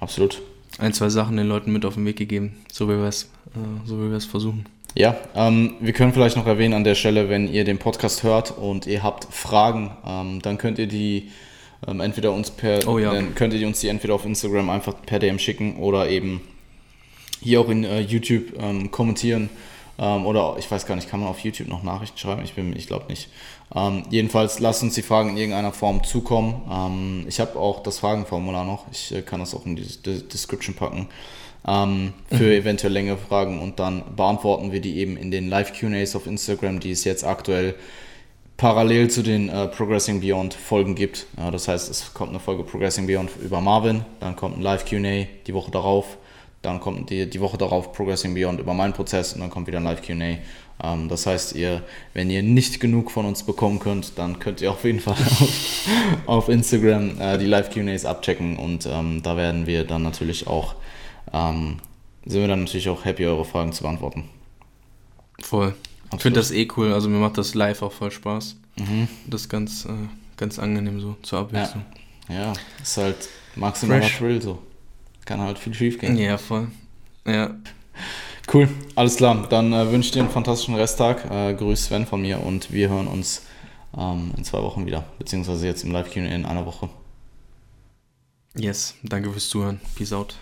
Absolut. Ein, zwei Sachen den Leuten mit auf den Weg gegeben, so wie wir es, äh, so wie wir es versuchen. Ja, ähm, wir können vielleicht noch erwähnen an der Stelle, wenn ihr den Podcast hört und ihr habt Fragen, ähm, dann könnt ihr die ähm, entweder uns per, oh, ja. dann könnt ihr uns die entweder auf Instagram einfach per DM schicken oder eben hier auch in äh, YouTube ähm, kommentieren. Ähm, oder ich weiß gar nicht, kann man auf YouTube noch Nachrichten schreiben? Ich, ich glaube nicht. Ähm, jedenfalls lasst uns die Fragen in irgendeiner Form zukommen. Ähm, ich habe auch das Fragenformular noch. Ich äh, kann das auch in die, die Description packen. Ähm, für mhm. eventuell längere Fragen und dann beantworten wir die eben in den Live-QAs auf Instagram, die es jetzt aktuell parallel zu den äh, Progressing Beyond Folgen gibt. Ja, das heißt, es kommt eine Folge Progressing Beyond über Marvin, dann kommt ein Live-QA die Woche darauf dann kommt die, die Woche darauf Progressing Beyond über meinen Prozess und dann kommt wieder ein Live-QA. Ähm, das heißt, ihr, wenn ihr nicht genug von uns bekommen könnt, dann könnt ihr auf jeden Fall auf, auf Instagram äh, die Live-QAs abchecken und ähm, da werden wir dann natürlich auch, ähm, sind wir dann natürlich auch happy, eure Fragen zu beantworten. Voll. Absolut. Ich finde das eh cool, also mir macht das live auch voll Spaß. Mhm. Das ist ganz, äh, ganz angenehm so zur Abwechslung. Ja, ja ist halt maximaler Thrill so kann halt viel schief gehen. Ja, voll. Ja. Cool, alles klar. Dann äh, wünsche ich dir einen fantastischen Resttag. Äh, grüß Sven von mir und wir hören uns ähm, in zwei Wochen wieder. Beziehungsweise jetzt im Live-Q in einer Woche. Yes, danke fürs Zuhören. Peace out.